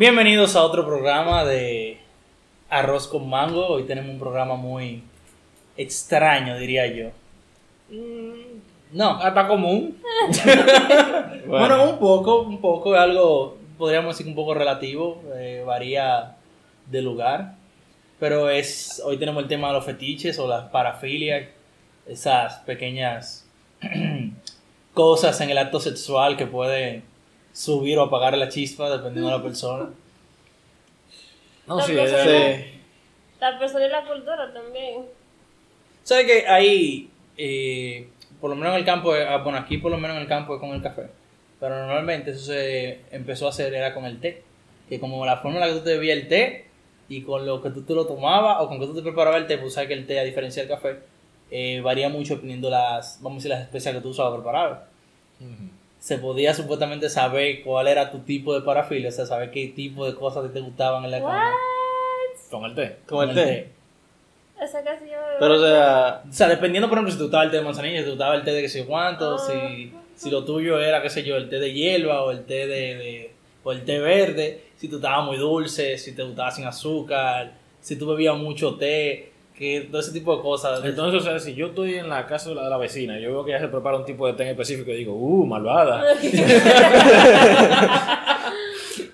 Bienvenidos a otro programa de Arroz con Mango. Hoy tenemos un programa muy extraño, diría yo. Mm, No, hasta común. bueno. un poco, un poco, es algo, podríamos decir, un poco relativo, eh, varía de lugar. Pero es, hoy tenemos el tema de los fetiches o las parafilias, esas pequeñas cosas en el acto sexual que pueden subir o apagar la chispa dependiendo de la persona. No, La sí, persona- eh, La persona y la cultura también. ¿Sabes que ahí, eh, por lo menos en el campo, eh, ah, bueno, aquí por lo menos en el campo es con el café, pero normalmente eso se empezó a hacer era con el té, que como la forma en la que tú te bebías el té y con lo que tú te lo tomabas o con que tú te preparabas el té, pues sabes que el té, a diferencia del café, eh, varía mucho dependiendo las, vamos a decir, las especias que tú usabas para preparar. Se podía supuestamente saber cuál era tu tipo de parafilia, o sea, saber qué tipo de cosas te gustaban en la cama. con el té. Con el té. Esa casi yo. Pero, o sea, O sea, dependiendo, por ejemplo, si te gustaba el té de manzanilla, si te gustaba el té de qué sé yo cuánto, Ah. si, si lo tuyo era, qué sé yo, el té de hierba o el té de, de- o el té verde, si tú estabas muy dulce, si te gustaba sin azúcar, si tú bebías mucho té, que todo ese tipo de cosas. Entonces, o sea, si yo estoy en la casa de la, de la vecina yo veo que ella se prepara un tipo de té en específico y digo, uh, malvada.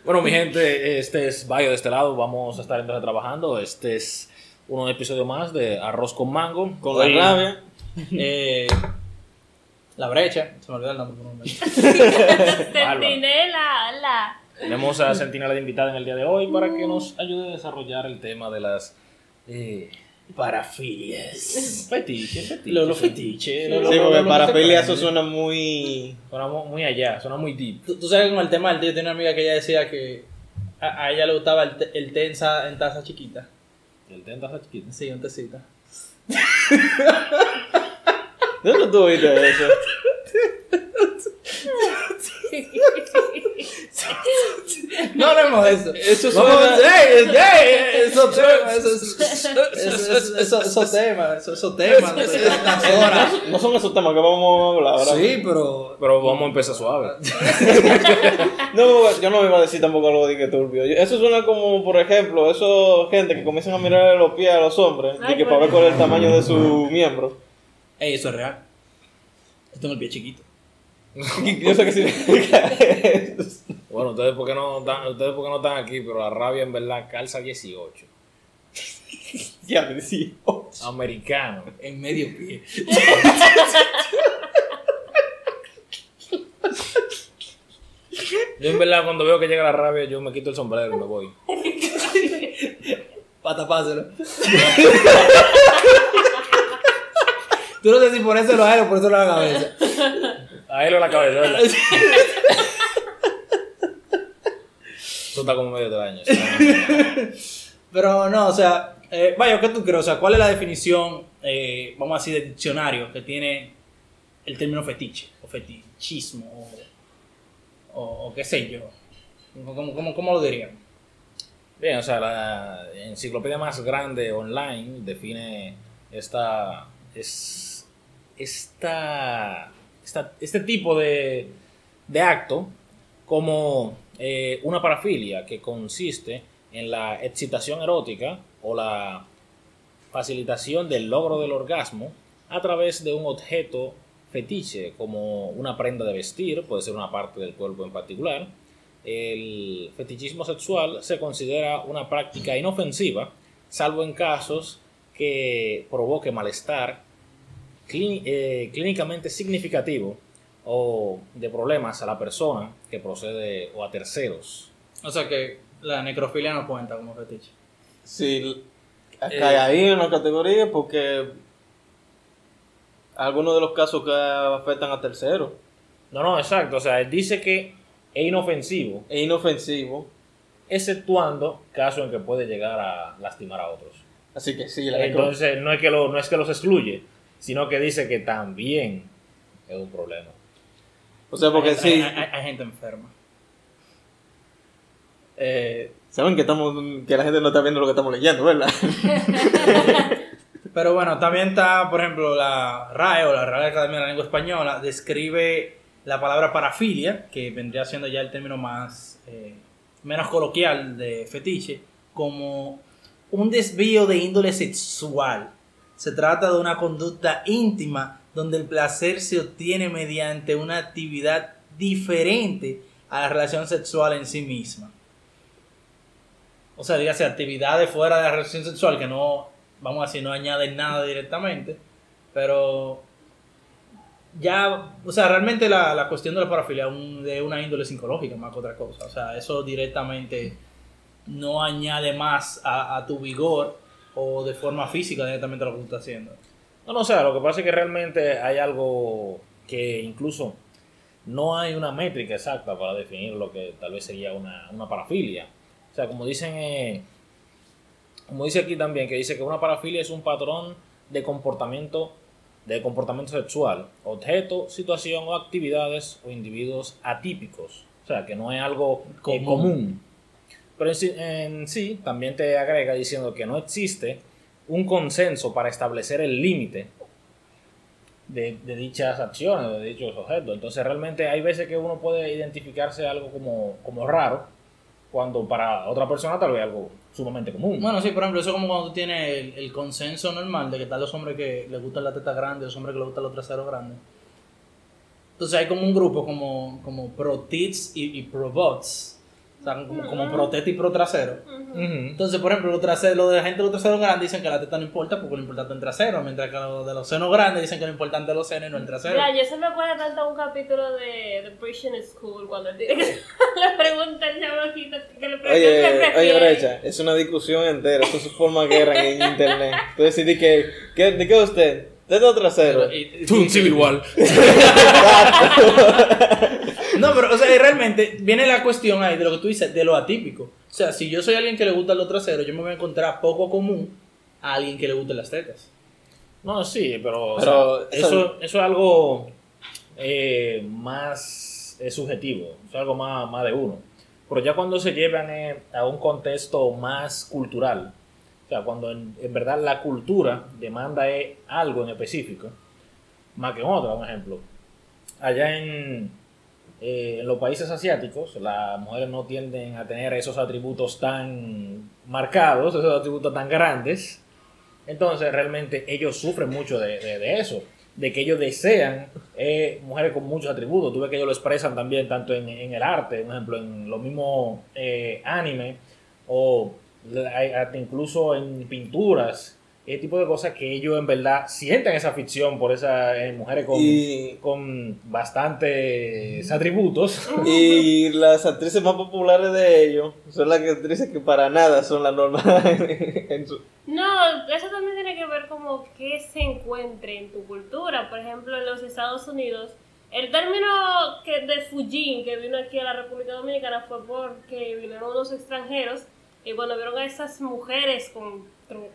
bueno, mi gente, este es Bayo de este lado. Vamos a estar entonces trabajando. Este es un episodio más de Arroz con Mango. con Hoy- la rabia. Eh, la brecha, se me olvidó el nombre por un momento. Centinela, la. Tenemos a Sentinela de invitada en el día de hoy para que nos ayude a desarrollar el tema de las eh, Parafilias. fetiches. Los, los fetiches. lo- lo- Sí, lo- porque lo- para lo- pelear eso suena muy... Suena mu- muy allá, suena muy deep. Tú, tú sabes que con el tema del té, yo tenía una amiga que ella decía que a, a ella le gustaba el té, el té en, sa- en taza chiquita. El té en taza chiquita. Sí, un tecita. ¿De dónde tú oíste eso? No hablemos de eso. Eso Vamos, suena... ey, ey, esos temas, esos- esos- temas, esos- temas. No son esos temas que vamos a hablar ahora. Sí, pero Pero vamos a empezar suave. No, yo no iba a decir tampoco algo de que turbio. Eso suena como, por ejemplo, esos gente que comienzan a mirar los pies a los hombres Ay, y que para ver cuál es el tamaño de su miembro. ey, eso es real. Yo tengo el pie chiquito. Yo sé que significa eso. Bueno, ustedes porque no están, ustedes porque no están aquí, pero la rabia en verdad calza 18. Ya me decía. oh. Americano. En medio pie. Yo en verdad cuando veo que llega la rabia, yo me quito el sombrero y me voy. Para tapárselo. Tú no sé si ponérselo a él o ponérselo a la cabeza. A él o la cabeza, ¿verdad? Eso está como medio extraño. Pero no, o sea, eh, vaya, ¿qué tú crees? O sea, ¿cuál es la definición, eh, vamos a decir, de diccionario que tiene el término fetiche o fetichismo o, o, o qué sé yo? ¿Cómo, cómo, cómo lo dirían? Bien, o sea, la enciclopedia más grande online define esta, es, esta, esta- este tipo de, de acto como eh, una parafilia que consiste en la excitación erótica o la facilitación del logro del orgasmo a través de un objeto fetiche como una prenda de vestir, puede ser una parte del cuerpo en particular, el fetichismo sexual se considera una práctica inofensiva, salvo en casos que provoque malestar eh, clínicamente significativo o de problemas a la persona que procede o a terceros. O sea, que la necrofilia no cuenta como fetiche. Sí, cae ahí en una categoría porque algunos de los casos que afectan a terceros No, no, exacto. O sea, él dice que es inofensivo, es inofensivo. exceptuando casos en que puede llegar a lastimar a otros. Así que sí, la Entonces, no es que, lo, no es que los excluye, sino que dice que también es un problema. O sea, porque hay, sí, hay- hay- hay gente enferma. Eh, saben que estamos que la gente no está viendo lo que estamos leyendo, ¿verdad? Pero bueno, también está, por ejemplo, la RAE o la Real Academia de la Lengua Española describe la palabra parafilia, que vendría siendo ya el término más, eh, menos coloquial de fetiche como un desvío de índole sexual. Se trata de una conducta íntima donde el placer se obtiene mediante una actividad diferente a la relación sexual en sí misma. O sea, dígase actividades fuera de la relación sexual que no, vamos a decir, no añaden nada directamente, pero ya, o sea, realmente la, la cuestión de la parafilia es un- de una índole psicológica más que otra cosa. O sea, eso directamente no añade más a tu vigor o de forma física directamente lo que tú estás haciendo. No, no, o sea, lo que pasa es que realmente hay algo que incluso no hay una métrica exacta para definir lo que tal vez sería una, una parafilia. O sea, como dicen, eh, como dice aquí también, que dice que una parafilia es un patrón de comportamiento de comportamiento sexual, objeto, situación o actividades o individuos atípicos. O sea, que no es algo eh, Común. común. Pero en sí, también te agrega diciendo que no existe un consenso para establecer el límite de, dichas acciones, de dichos objetos. Entonces realmente hay veces que uno puede identificarse algo como, como raro, cuando para otra persona tal vez algo sumamente común. Bueno, sí, por ejemplo, eso es como cuando tú tienes el, consenso normal de que están los hombres que les gustan la teta grande, los hombres que les gustan los traseros grandes. Entonces hay como un grupo como, como pro tits y, y pro bots. O sea, como, como pro teta y pro trasero. Ujú. Entonces, por ejemplo, los, traseros, los de la gente de los traseros grandes dicen que la teta no importa porque lo importante es el trasero, mientras que los de los senos grandes dicen que lo importante es los senos y no el trasero. Mira, yo se me acuerdo tanto de un capítulo de The Christian School cuando le pregunta al chamaquito que le pregunta qué Oye, oye. Brecha, es una discusión entera. Eso se forma guerra en internet. Tú decidís que, que, ¿de qué es usted? ¿Dedo trasero? Y- y- Tú, un civil war. No, pero, o sea, y realmente viene la cuestión ahí de lo que tú dices, de lo atípico. O sea, si yo soy alguien que le gusta los traseros, yo me voy a encontrar poco común a alguien que le gusten las tetas. No, sí, pero, o Pero sea, eso- eso, eso es algo eh, más eh, subjetivo, es algo más, más de uno. Pero ya cuando se llevan eh, a un contexto más cultural, o sea, cuando en, en verdad la cultura demanda eh, algo en específico, más que en otro, por ejemplo. Allá en, eh, en los países asiáticos, las mujeres no tienden a tener esos atributos tan marcados, esos atributos tan grandes. Entonces, realmente ellos sufren mucho de, de- eso, de que ellos desean eh, mujeres con muchos atributos. Tú ves que ellos lo expresan también tanto en, el arte, por ejemplo, en los mismos eh, anime o incluso en pinturas, ese tipo de cosas que ellos en verdad sienten esa ficción por esas eh, mujeres con, Y, con bastantes atributos. y las actrices más populares de ellos son las actrices que para nada son la norma en su- No, eso también tiene que ver como que se encuentre en tu cultura. Por ejemplo, en los Estados Unidos, el término que de Fujin que vino aquí a la República Dominicana fue porque vinieron unos extranjeros y cuando vieron a esas mujeres con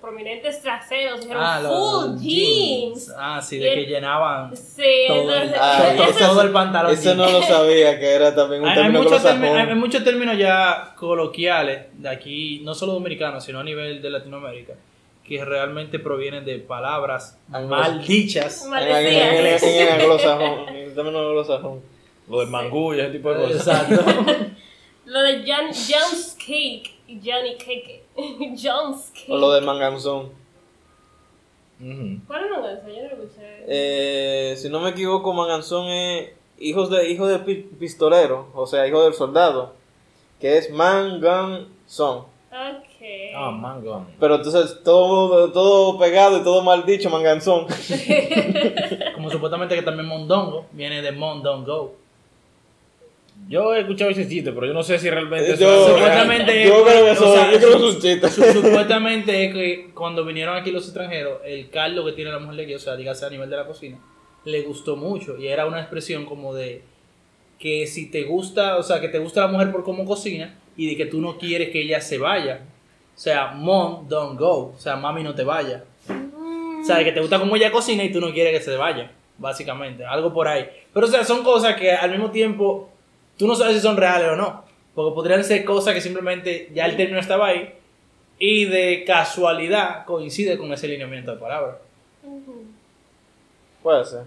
prominentes traseros, dijeron Ah, los- full los jeans. Ah, sí, Y de el- que llenaban Sí, todo el, Ah, todo, eso- todo el pantalón. Eso no lo sabía, que era también un Hay, hay término muchos términos, hay- hay muchos términos ya coloquiales de aquí, no solo dominicanos, sino a nivel de Latinoamérica, que realmente provienen de palabras Anglos- mal dichas. Mal En, en, en, decías. en el anglosajón, en el término anglosajón. Lo de mangú y ese tipo de cosas. Exacto. Lo de Jan, John's Cake y Johnny Cake. John's Cake. O lo de manganzón. Ujú. ¿Cuál es la Yo no lo escuché. Eh, si no me equivoco, manganzón es hijos de, hijo de pi- pistolero, o sea, hijo del soldado, que es manganzón. Ok. Ah, mango. Pero entonces todo, todo pegado y todo mal dicho, manganzón. Como supuestamente que también mondongo viene de mondongo. Yo he escuchado ese chiste, pero yo no sé si realmente eso Yo- es real. Supuestamente, Yo creo que o eso- sea, yo creo que es un chiste. su- Supuestamente es que cuando vinieron aquí los extranjeros, el caldo que tiene la mujer de aquí, o sea, dígase a nivel de la cocina, le gustó mucho. Y era una expresión como de que si te gusta, o sea, que te gusta la mujer por cómo cocina y de que tú no quieres que ella se vaya. O sea, mom, don't go. O sea, mami, no te vaya. O sea, de que te gusta cómo ella cocina y tú no quieres que se vaya, básicamente. Algo por ahí. Pero, o sea, son cosas que al mismo tiempo tú no sabes si son reales o no. Porque podrían ser cosas que simplemente ya el término estaba ahí y de casualidad coincide con ese lineamiento de palabras. Puede ser.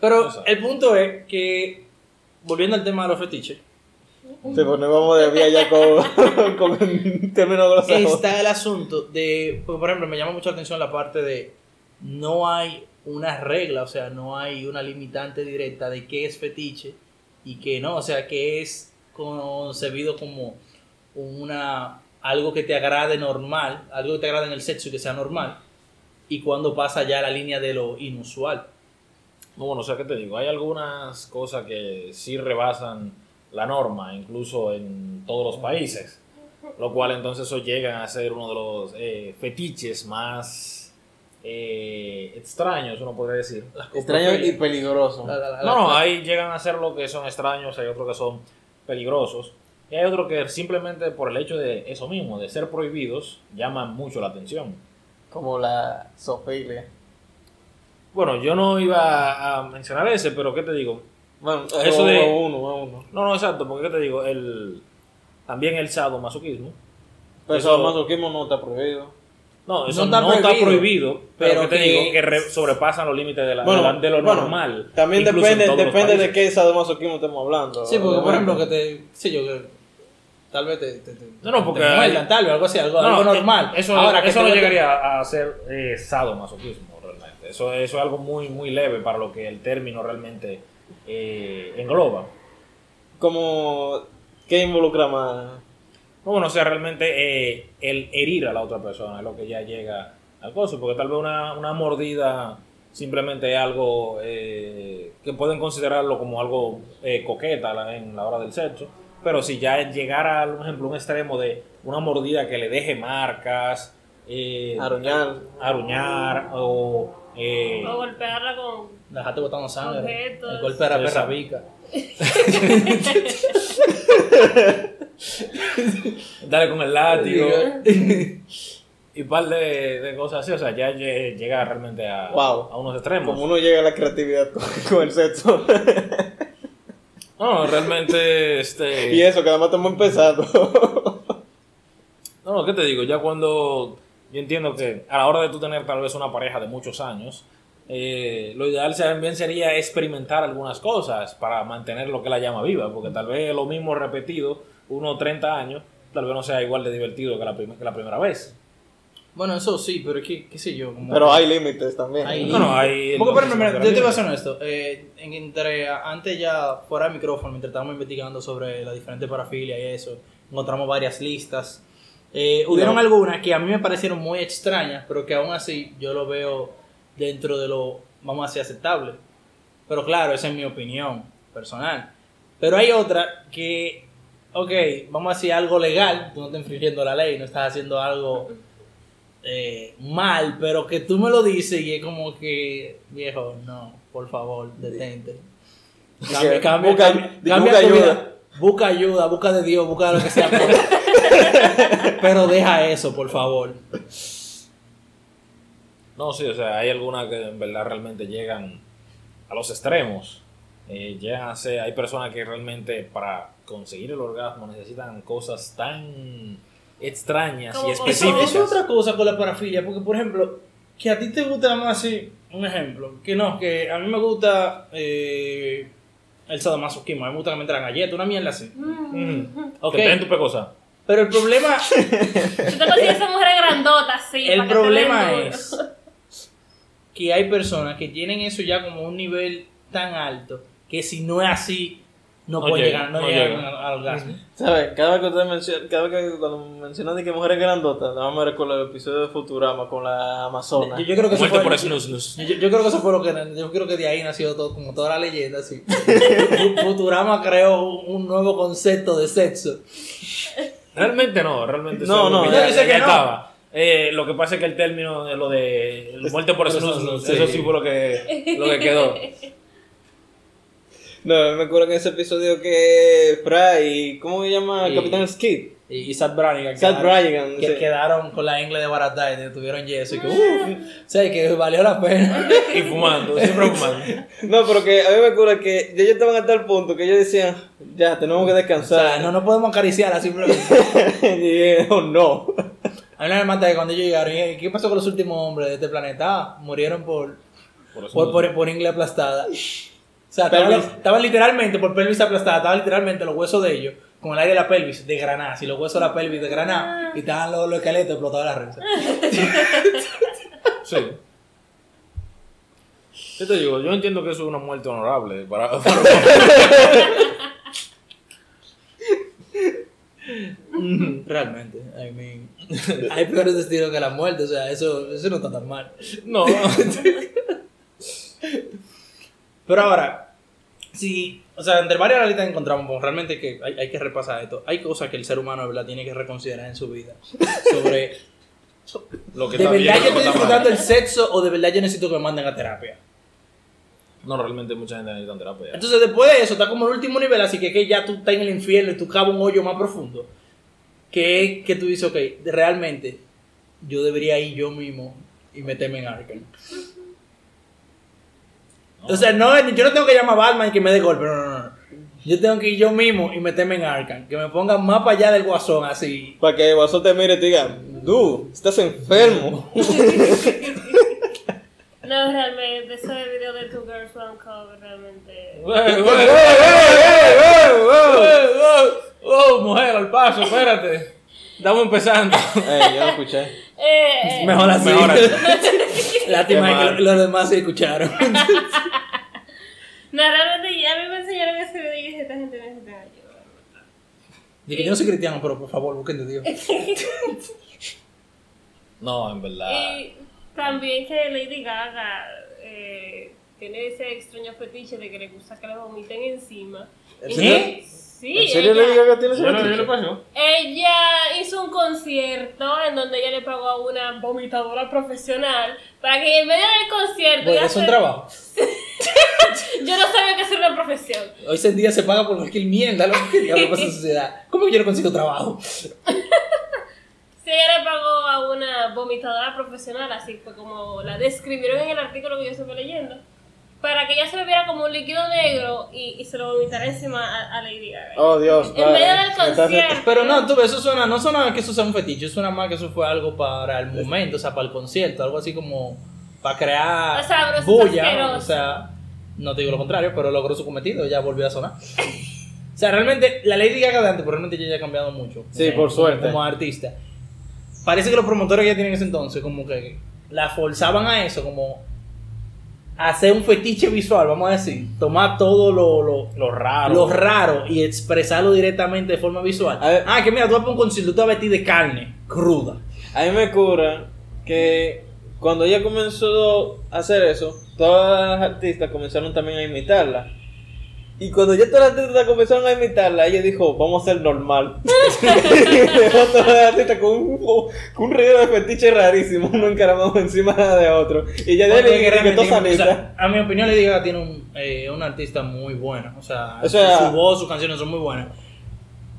Pero No sé. el punto es que, volviendo al tema de los fetiches, Sí, pues vamos de vía ya con, con términos groseros. está el asunto de, porque, por ejemplo, me llama mucho la atención la parte de no hay una regla, o sea, no hay una limitante directa de qué es fetiche y qué no, o sea, que es concebido como una algo que te agrade normal, algo que te agrade en el sexo y que sea normal, y cuando pasa ya la línea de lo inusual. No, bueno, o sea, ¿qué te digo? Hay algunas cosas que sí rebasan la norma, incluso en todos los países, lo cual entonces eso llega a ser uno de los eh, fetiches más eh, extraños, uno podría decir. Extraño y peligroso. La- la- la- No, no, ahí llegan a ser lo que son extraños, hay otros que son peligrosos. Y hay otros que simplemente por el hecho de eso mismo, de ser prohibidos, llaman mucho la atención. Como la zoofilia. Bueno, yo no iba a mencionar ese, pero ¿qué te digo? Bueno, Eso de- uno, a uno. No, no, exacto, porque ¿qué te digo? El, también el sadomasoquismo. Pero Eso- eso masoquismo no está prohibido. No, eso No no está está, prohibido, pero, ¿qué te que- digo? Que re- sobrepasan los límites de, la, Bueno, de, la- de lo bueno, normal. También depende, depende de qué sadomasoquismo estemos hablando. Sí, porque por ejemplo que te, sí yo que tal vez te, te, te- No, no, porque te hay- muerdan, tal vez algo así, algo, No, algo no, normal. Eso, Ahora que eso no llegaría a ser eh, sadomasoquismo realmente. Eso, eso es algo muy, muy leve para lo que el término realmente eh, engloba. Como, ¿qué involucra más? No, bueno, o sea, realmente eh, el herir a la otra persona es lo que ya llega al coso, porque tal vez una, una mordida simplemente es algo eh, que pueden considerarlo como algo eh, coqueta en la hora del sexo, pero si ya llegara, por ejemplo, un extremo de una mordida que le deje marcas, eh, Aruñar. aruñar o... eh, O golpearla con. Dejaste botando sangre. Objetos. El golpe Sí, perra exacto. darle con el látigo y un par de, de cosas así, o sea, ya lle- llega realmente a, Wow. a unos extremos. Como uno llega a la creatividad con, con el sexo. No, realmente, este... y eso, que además estamos empezando. No, no, ¿qué te digo? Ya cuando yo entiendo que a la hora de tú tener tal vez una pareja de muchos años, eh, lo ideal también sería experimentar algunas cosas para mantener lo que la llama viva, porque tal vez lo mismo repetido, unos 30 años, tal vez no sea igual de divertido que la, prim- que la primera vez. Bueno, eso sí, pero es que, qué sé yo. como- Pero hay límites también. Hay No, no, hay... Porque, por ejemplo, mira, yo te voy a ser honesto. Eh, en- entre, antes ya, fuera del micrófono, mientras estábamos investigando sobre la diferente parafilia y eso, encontramos varias listas. Eh, hubieron No. algunas que a mí me parecieron muy extrañas, pero que aún así yo lo veo dentro de lo, vamos a decir, aceptable. Pero claro, esa es mi opinión personal. Pero hay otra que, ok, vamos a decir algo legal, tú no estás infringiendo la ley, no estás haciendo algo eh, mal, pero que tú me lo dices y es como que, viejo, no, por favor, detente. Cambia, cambia, busca- cambia, busca cambia tu ayuda. vida. Busca ayuda, busca de Dios, busca lo que sea. Pero, pero deja eso, por favor. No, sí, o sea, hay algunas que en verdad realmente llegan a los extremos. Eh, llegan a ser, hay personas que realmente para conseguir el orgasmo necesitan cosas tan extrañas y específicas. eso es otra cosa con la parafilia, porque por ejemplo, que a ti te gusta más así, un ejemplo, que no, que a mí me gusta eh, el sadomasoquismo, a mí me gusta que me entran galletas, una mierda así. Mm. Ok. Que te den tu pecosa. Pero el problema, Tú te consigues esa mujer grandota, sí. el problema es que hay personas que tienen eso ya como un nivel tan alto que si no es así, no, No pueden llega, llegar, no no llegan llega. al, orgasmo. ¿Sabes? Cada vez que menciona, cada vez que cuando mencionan de que mujeres grandotas, nada más me recuerdo el episodio de Futurama con la Amazona. Yo, yo creo que eso fue, por yo, yo- yo creo que eso fue lo que yo creo que de ahí nació todo como toda la leyenda así. Fu- Futurama creó un, un nuevo concepto de sexo. Realmente no, realmente eso No, no, ya, dice ya que no. estaba. Eh, lo que pasa es que el término de lo de muerte por Por snus, eso sí. sí fue lo que, lo que quedó. No, me acuerdo en ese episodio que Fry, ¿cómo se llama? Y- Capitán Skid. Y, y Seth Brannigan. Seth quedaron- Brannigan, Que sí. quedaron con la ingle de barata y tuvieron yeso. Y que, uff, o sea, que valió la pena. Y fumando, siempre fumando. No, pero que a mí me acuerdo que ellos estaban hasta el punto que ellos decían, ya, tenemos que O descansar. sea, no nos podemos acariciar simplemente. y dije, oh no. A mí no me mata que cuando ellos llegaron, y, ¿qué pasó con los últimos hombres de este planeta? Ah, murieron por, Por, por, por, por ingle aplastada. O sea, estaban, Pelvis. estaban literalmente, por pelvis aplastada, estaban literalmente los huesos de ellos con el aire de la pelvis de granada, si los huesos de la pelvis de granada y estaban los, los esqueletos explotados de la risa. Sí. ¿Qué te digo? Yo entiendo que eso es una muerte honorable para, para- Realmente, I mean, hay peores destinos que la muerte, o sea, eso, eso no está tan mal. No. Pero ahora, si, o sea, entre varias realistas encontramos pues, realmente que hay, hay que repasar esto. Hay cosas que el ser humano de verdad tiene que reconsiderar en su vida. Sobre, Lo que ¿de está verdad bien, yo estoy disfrutando el sexo o de verdad yo necesito que me manden a terapia? No, realmente mucha gente necesita terapia. Entonces después de eso, está como el último nivel, así que, que ya tú estás en el infierno y tú cabas un hoyo más profundo. Que, que tú dices, ok, realmente yo debería ir yo mismo y meterme en Arkham. O sea, no, yo no tengo que llamar a Batman y que me dé golpe, no, no, no. Yo tengo que ir yo mismo y meterme en Arkham. Que me pongan más para allá del guasón, así. Para que el guasón te mire y te diga, dude, estás enfermo. No, realmente, ese video de Two Girls One Cup realmente. ¡Wey, wey, wey, wey, wey, wey! ¡Oh, mujer, al paso, espérate! Estamos empezando. Eh, yo no escuché. Eh, eh, Mejor así. Mejor así. Lástima que los demás se escucharon. no, realmente ya a mí me enseñaron ese video y dije, esta gente necesita ayuda. Dije, yo no soy cristiano, pero por favor, busquen de Dios. No, en verdad. Y también que Lady Gaga eh, tiene ese extraño fetiche de que le gusta que le vomiten encima. ¿En Y- serio? Sí, ¿En serio ella, Lady Gaga tiene ese Yo pasó. ella hizo un concierto en donde ella le pagó a una vomitadora profesional para que en medio del concierto... Bueno, es un trabajo. Yo no sabía que era una profesión. Hoy en día se paga por cualquier mierda, lo que pasa en sociedad. ¿Cómo que yo no consigo trabajo? Sí, ella le pagó a una vomitadora profesional, así fue como la describieron en el artículo que yo estuve leyendo, para que ella se bebiera como un líquido negro y, y se lo vomitara encima a, a Lady Gaga. Oh, Dios. en medio del concierto. Pero no, tú ves, eso suena, no suena que eso sea un fetiche, suena más que eso fue algo para el momento, o sea, para el concierto, algo así como para crear O sea, bulla, o sea, no te digo lo contrario, pero logró su cometido, ya volvió a sonar. O sea, realmente, la Lady Gaga de antes, pero realmente ella ya ha cambiado mucho. Sí, eh, por suerte. Como artista. Parece que los promotores que ya tienen en ese entonces, como que la forzaban a eso, como hacer un fetiche visual, vamos a decir. Tomar todo lo, lo, Lo raro. lo raro y expresarlo directamente de forma visual. Ver. ah, que mira, tú vas a un concierto, tú te vas a vestir de carne cruda. A mí me cura que cuando ella comenzó a hacer eso, todas las artistas comenzaron también a imitarla. Y cuando ya todas las artistas comenzaron a imitarla, ella dijo, vamos a ser normal. y dejó todas las artistas con un, con un de fetiche rarísimo, uno encaramado encima de otro. Y ya ahí que o sea, a mi opinión, Lady Gaga tiene un, eh, un artista muy bueno. O sea, O sea- su voz, sus canciones son muy buenas.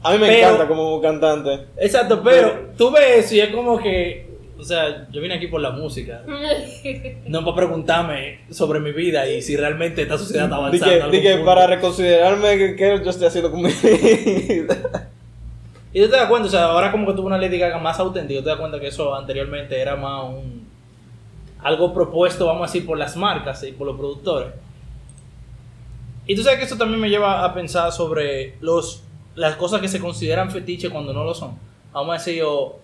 A mí me pero- encanta como cantante. Exacto, pero tú ves eso y es como que, o sea, yo vine aquí por la música. No para preguntarme sobre mi vida y si realmente esta sociedad está avanzando. que, a algún di que punto. para reconsiderarme que, que yo estoy haciendo con mi vida. Y tú te das cuenta, o sea, ahora como que tuvo una Lady Gaga más auténtica, te das cuenta que eso anteriormente era más un algo propuesto, vamos a decir, por las marcas y por los productores. Y tú sabes que eso también me lleva a pensar sobre los las cosas que se consideran fetiche cuando no lo son. Vamos a decir yo,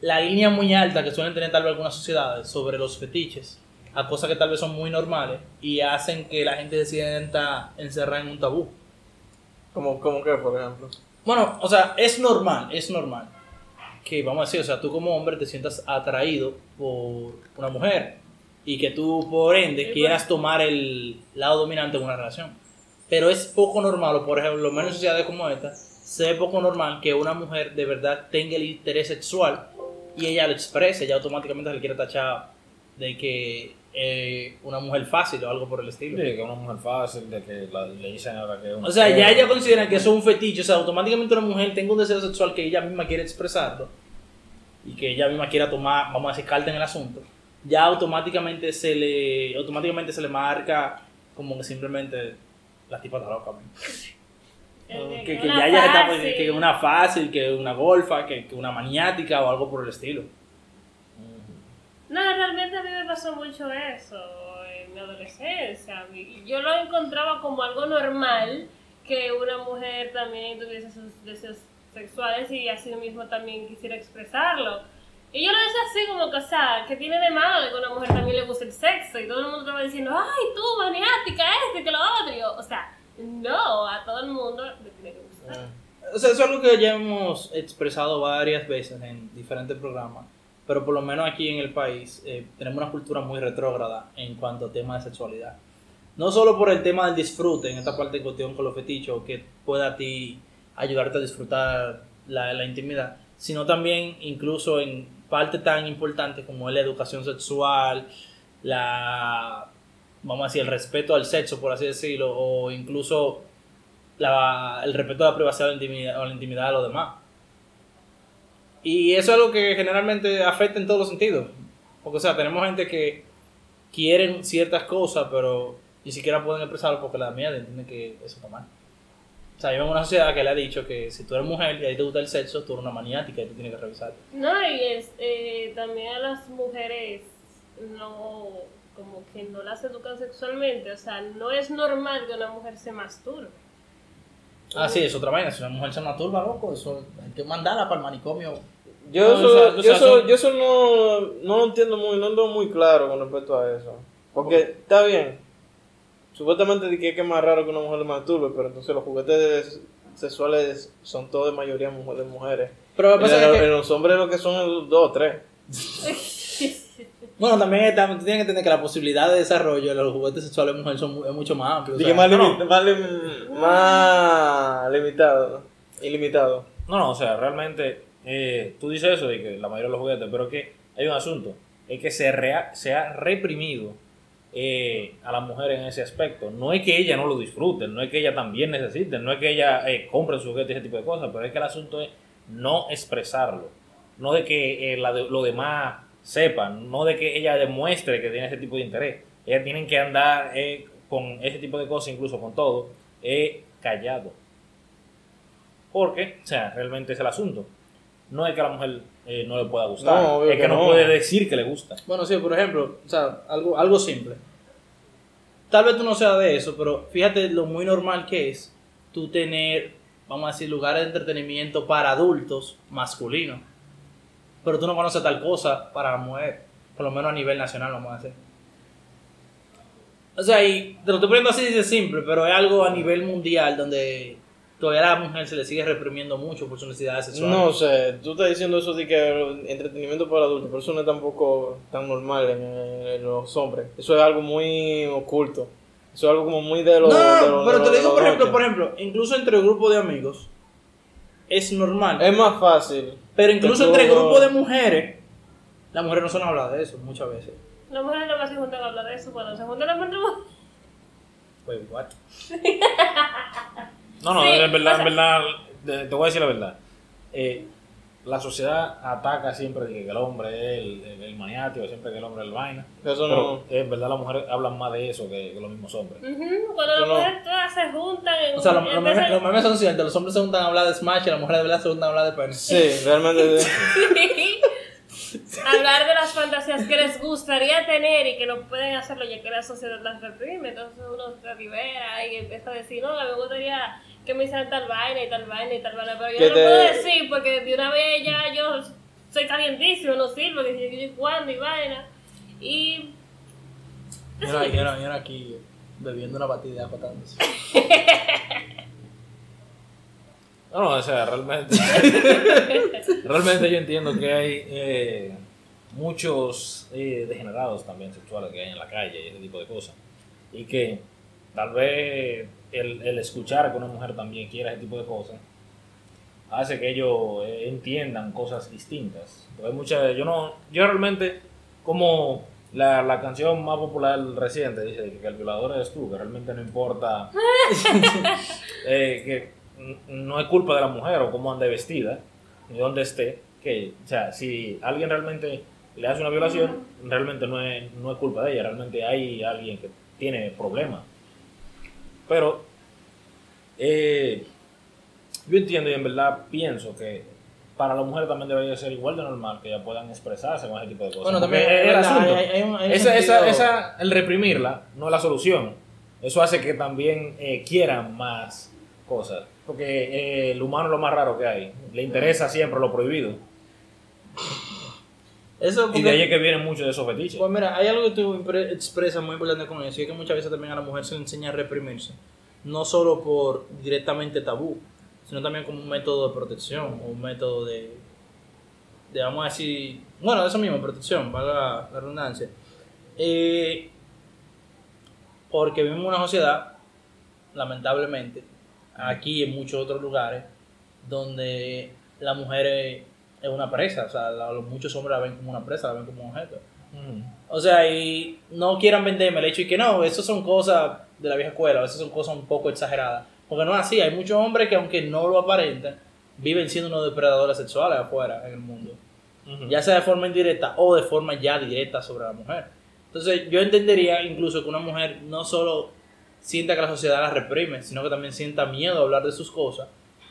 la línea muy alta que suelen tener tal vez algunas sociedades sobre los fetiches, a cosas que tal vez son muy normales y hacen que la gente se sienta encerrada en un tabú. como, como que, por ejemplo. Bueno, o sea, es normal, es normal. Que vamos a decir, o sea, tú como hombre te sientas atraído por una mujer y que tú, por ende, Sí, quieras tomar el lado dominante en una relación. Pero es poco normal, o por ejemplo, lo menos en sociedades como esta, se ve poco normal que una mujer de verdad tenga el interés sexual y ella lo exprese, ya automáticamente se le quiere tachar de que eh, una mujer fácil o algo por el estilo. Sí, que una mujer fácil, de que la- le dicen ahora que es una O sea, ya ella considera que eso es un fetiche, o sea, automáticamente una mujer tenga un deseo sexual que ella misma quiere expresarlo y que ella misma quiera tomar, vamos a decir, carta en el asunto, ya automáticamente se le automáticamente se le marca como que simplemente la tipa está loca. man. Que, que ya ella está fácil. que una fácil, que una golfa, que, que una maniática o algo por el estilo. No, realmente a mí me pasó mucho eso en mi adolescencia. Yo lo encontraba como algo normal que una mujer también tuviese sus deseos sexuales y así mismo también quisiera expresarlo. Y yo lo decía así como que, o sea, que tiene de malo que a una mujer también le guste el sexo y todo el mundo estaba diciendo, ay, tú, maniática, este, que lo otro. O sea, no, a todo el mundo le que gustar. O sea, eso es algo que ya hemos expresado varias veces en diferentes programas, pero por lo menos aquí en el país eh, tenemos una cultura muy retrógrada en cuanto a temas de sexualidad. No solo por el tema del disfrute, en esta parte en cuestión con los fetichos, que pueda a ti ayudarte a disfrutar la, la intimidad, sino también incluso en parte tan importante como es la educación sexual, la, vamos a decir, el respeto al sexo, por así decirlo, o incluso la- el respeto a la privacidad o la la intimidad de los demás. Y eso es algo que generalmente afecta en todos los sentidos. Porque, o sea, tenemos gente que quieren ciertas cosas, pero ni siquiera pueden expresarlo porque la mía entiende que eso está mal. O sea, yo en una sociedad que le ha dicho que si tú eres mujer y a ti te gusta el sexo, tú eres una maniática y tú tienes que revisar. No, y es, eh, también a las mujeres no, como que no las educan sexualmente, o sea, no es normal que una mujer se masturbe. Ah, sí, es otra vaina. Si una mujer se masturba, loco, eso hay que mandarla para el manicomio. Yo No, eso, o sea, o yo sea, eso, son- yo eso no, no lo entiendo muy, no ando muy claro con respecto a eso. Porque está bien, supuestamente que es más raro que una mujer le masturbe, pero entonces los juguetes sexuales son todos de mayoría de mujeres. Pero lo que En, pasa es que- en los hombres lo que son es dos o tres. Bueno, también está- tú tienes que entender que la posibilidad de desarrollo de los juguetes sexuales de mujer son, es mucho más amplia. o sea, más, no, limi- más, lim- más limitado, ilimitado. No, no, o sea, realmente eh, tú dices eso de que la mayoría de los juguetes, pero que hay un asunto, es que se, rea- se ha reprimido eh, a la mujer en ese aspecto. No es que ella no lo disfruten, no es que ella también necesiten, no es que ella eh, compre su juguete y ese tipo de cosas, pero es que el asunto es no expresarlo, no de que eh, la de- lo demás sepan, no de que ella demuestre que tiene ese tipo de interés. Ellas tienen que andar eh, con ese tipo de cosas, incluso con todo, eh, callado. Porque, o sea, realmente es el asunto. No es que a la mujer eh, no le pueda gustar, No, es que, que no. no. puede decir que le gusta. Bueno, sí, por ejemplo, o sea, algo, algo simple. Tal vez tú no seas de eso, pero fíjate lo muy normal que es tú tener, vamos a decir, lugares de entretenimiento para adultos masculinos. Pero tú no conoces tal cosa para la mujer, por lo menos a nivel nacional, vamos a decir. O sea, y te lo estoy poniendo así de simple, pero es algo a nivel mundial donde todavía a la mujer se le sigue reprimiendo mucho por sus necesidades sexuales. No sé, tú estás diciendo eso de que entretenimiento para adultos, pero eso no es tampoco tan normal en, en los hombres. Eso es algo muy oculto. Eso es algo como muy de los. No, de los- pero de te los- digo, por ejemplo, por ejemplo, incluso entre grupos de amigos es normal. Es más fácil. Pero incluso que entre grupos de mujeres, las mujeres no son hablar de eso muchas veces. Las mujeres no más se juntan a hablar de eso, cuando se juntan las mujeres... Wait, what? No, no, Sí, en verdad, o sea- en verdad, te, te voy a decir la verdad. Eh, la sociedad ataca siempre de que el hombre es el, el, el maniático, siempre que el hombre es el vaina. Eso Pero no. en verdad las mujeres hablan más de eso que, que los mismos hombres. Ujú, Cuando Eso las no. mujeres todas se juntan en O sea, un- los, memes, memes son ciertos. Los hombres se juntan a hablar de Smash y las mujeres de verdad se juntan a hablar de pene. Sí, realmente. hablar de las fantasías que les gustaría tener y que no pueden hacerlo ya que la sociedad las reprime. Entonces uno se libera y empieza a decir, no, me gustaría que me hicieran tal vaina y tal vaina y tal vaina, pero yo no te- lo puedo decir porque de una vez ya yo soy calientísimo, no sirve, que si yo estoy jugando y vaina. Y Yo era, yo era- yo era aquí bebiendo una batida acotándose. No, no, o sea, realmente. realmente yo entiendo que hay eh, muchos eh, degenerados también sexuales que hay en la calle y ese tipo de cosas. Y que tal vez el, el escuchar que una mujer también quiera ese tipo de cosas hace que ellos eh, entiendan cosas distintas. Hay muchas. Yo no. Yo realmente, como la, la canción más popular reciente dice que el violador eres tú, que realmente no importa. eh, que no es culpa de la mujer o cómo ande vestida, ni dónde esté. Que, o sea, si alguien realmente le hace una violación, realmente no es, no es culpa de ella, realmente hay alguien que tiene problemas. Pero eh, yo entiendo y en verdad pienso que para la mujer también debería ser igual de normal que ya puedan expresarse con ese tipo de cosas. Bueno, también el verdad, asunto. hay- hay un- hay un esa, esa, esa- el reprimirla no es la solución. Eso hace que también eh, quieran más cosas. Porque eh, el humano es lo más raro que hay. Le interesa siempre lo prohibido. Eso Y de ahí es que vienen muchos de esos fetiches. Pues mira, hay algo que tú expresas muy importante con eso, y es que muchas veces también a la mujer se le enseña a reprimirse, no solo por directamente tabú, sino también como un método de protección, o un método de, de vamos a decir, bueno, eso mismo, protección, valga la redundancia. Eh, porque vivimos una sociedad, lamentablemente, aquí y en muchos otros lugares, donde la mujer es, una presa, o sea, la- muchos hombres la ven como una presa, la ven como un objeto. Ujú. O sea, y no quieran venderme el hecho y que no, eso son cosas de la vieja escuela, veces son cosas un poco exageradas. Porque no es así, hay muchos hombres que aunque no lo aparentan, viven siendo unos depredadores sexuales afuera en el mundo. Ya sea de forma indirecta o de forma ya directa sobre la mujer. Entonces yo entendería incluso que una mujer no solo sienta que la sociedad la reprime, sino que también sienta miedo a hablar de sus cosas,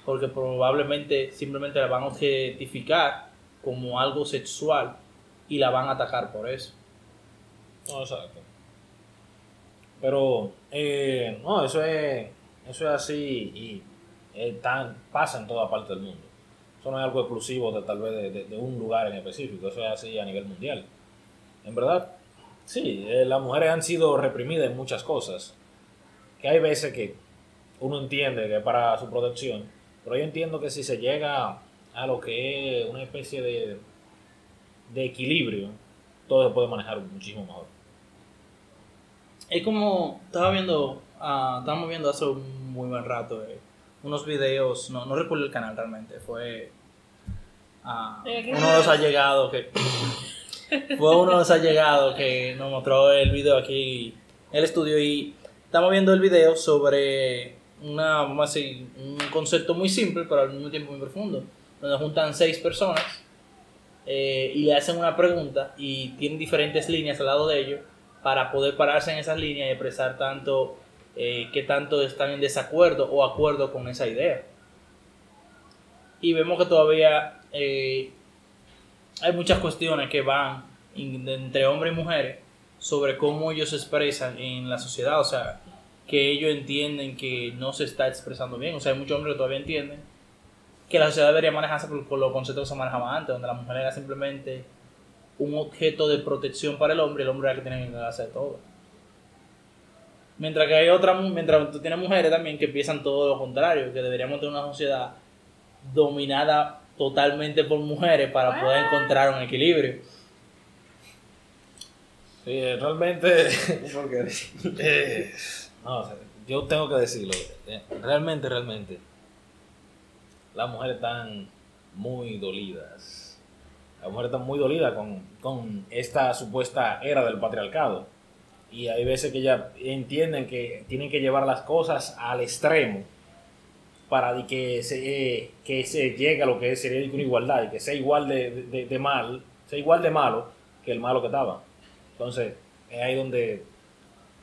porque probablemente simplemente la van a objetificar como algo sexual y la van a atacar por eso. No, exacto. Pero, eh, no, eso es, eso es así y eh, tan- pasa en toda parte del mundo. Eso no es algo exclusivo de tal vez de, de- de un lugar en específico, eso es así a nivel mundial. En verdad, sí, eh, las mujeres han sido reprimidas en muchas cosas. Que hay veces que uno entiende que es para su protección, pero yo entiendo que si se llega a lo que es una especie de, de equilibrio, todo se puede manejar muchísimo mejor. Es como, estaba viendo, ah, estábamos viendo hace un muy buen rato eh, unos videos, no, no recuerdo el canal realmente, fue ah, ¿De qué uno de los allegados que, fue uno de los allegados que nos mostró el video aquí en el estudio y estamos viendo el video sobre una, vamos a decir, un concepto muy simple pero al mismo tiempo muy profundo, donde juntan seis personas eh, y le hacen una pregunta y tienen diferentes líneas al lado de ellos para poder pararse en esas líneas y expresar tanto eh, qué tanto están en desacuerdo o acuerdo con esa idea. Y vemos que todavía eh, hay muchas cuestiones que van entre hombres y mujeres sobre cómo ellos se expresan en la sociedad, o sea, que ellos entienden que no se está expresando bien, o sea, hay muchos hombres que todavía entienden que la sociedad debería manejarse por, por los conceptos que se manejaban antes, donde la mujer era simplemente un objeto de protección para el hombre y el hombre era el que tiene que hacer todo. Mientras que hay otras, mientras tú tienes mujeres también que piensan todo lo contrario, que deberíamos tener una sociedad dominada totalmente por mujeres para poder encontrar un equilibrio. Sí, eh, realmente. eh, no, yo tengo que decirlo. eh, Realmente, realmente. Las mujeres están muy dolidas. Las mujeres están muy dolidas con, con esta supuesta era del patriarcado. Y hay veces que ya entienden que tienen que llevar las cosas al extremo para que se, eh, que se llegue a lo que sería una igualdad y que sea igual de, de- de mal, sea igual de malo que el malo que estaba. Entonces, es ahí donde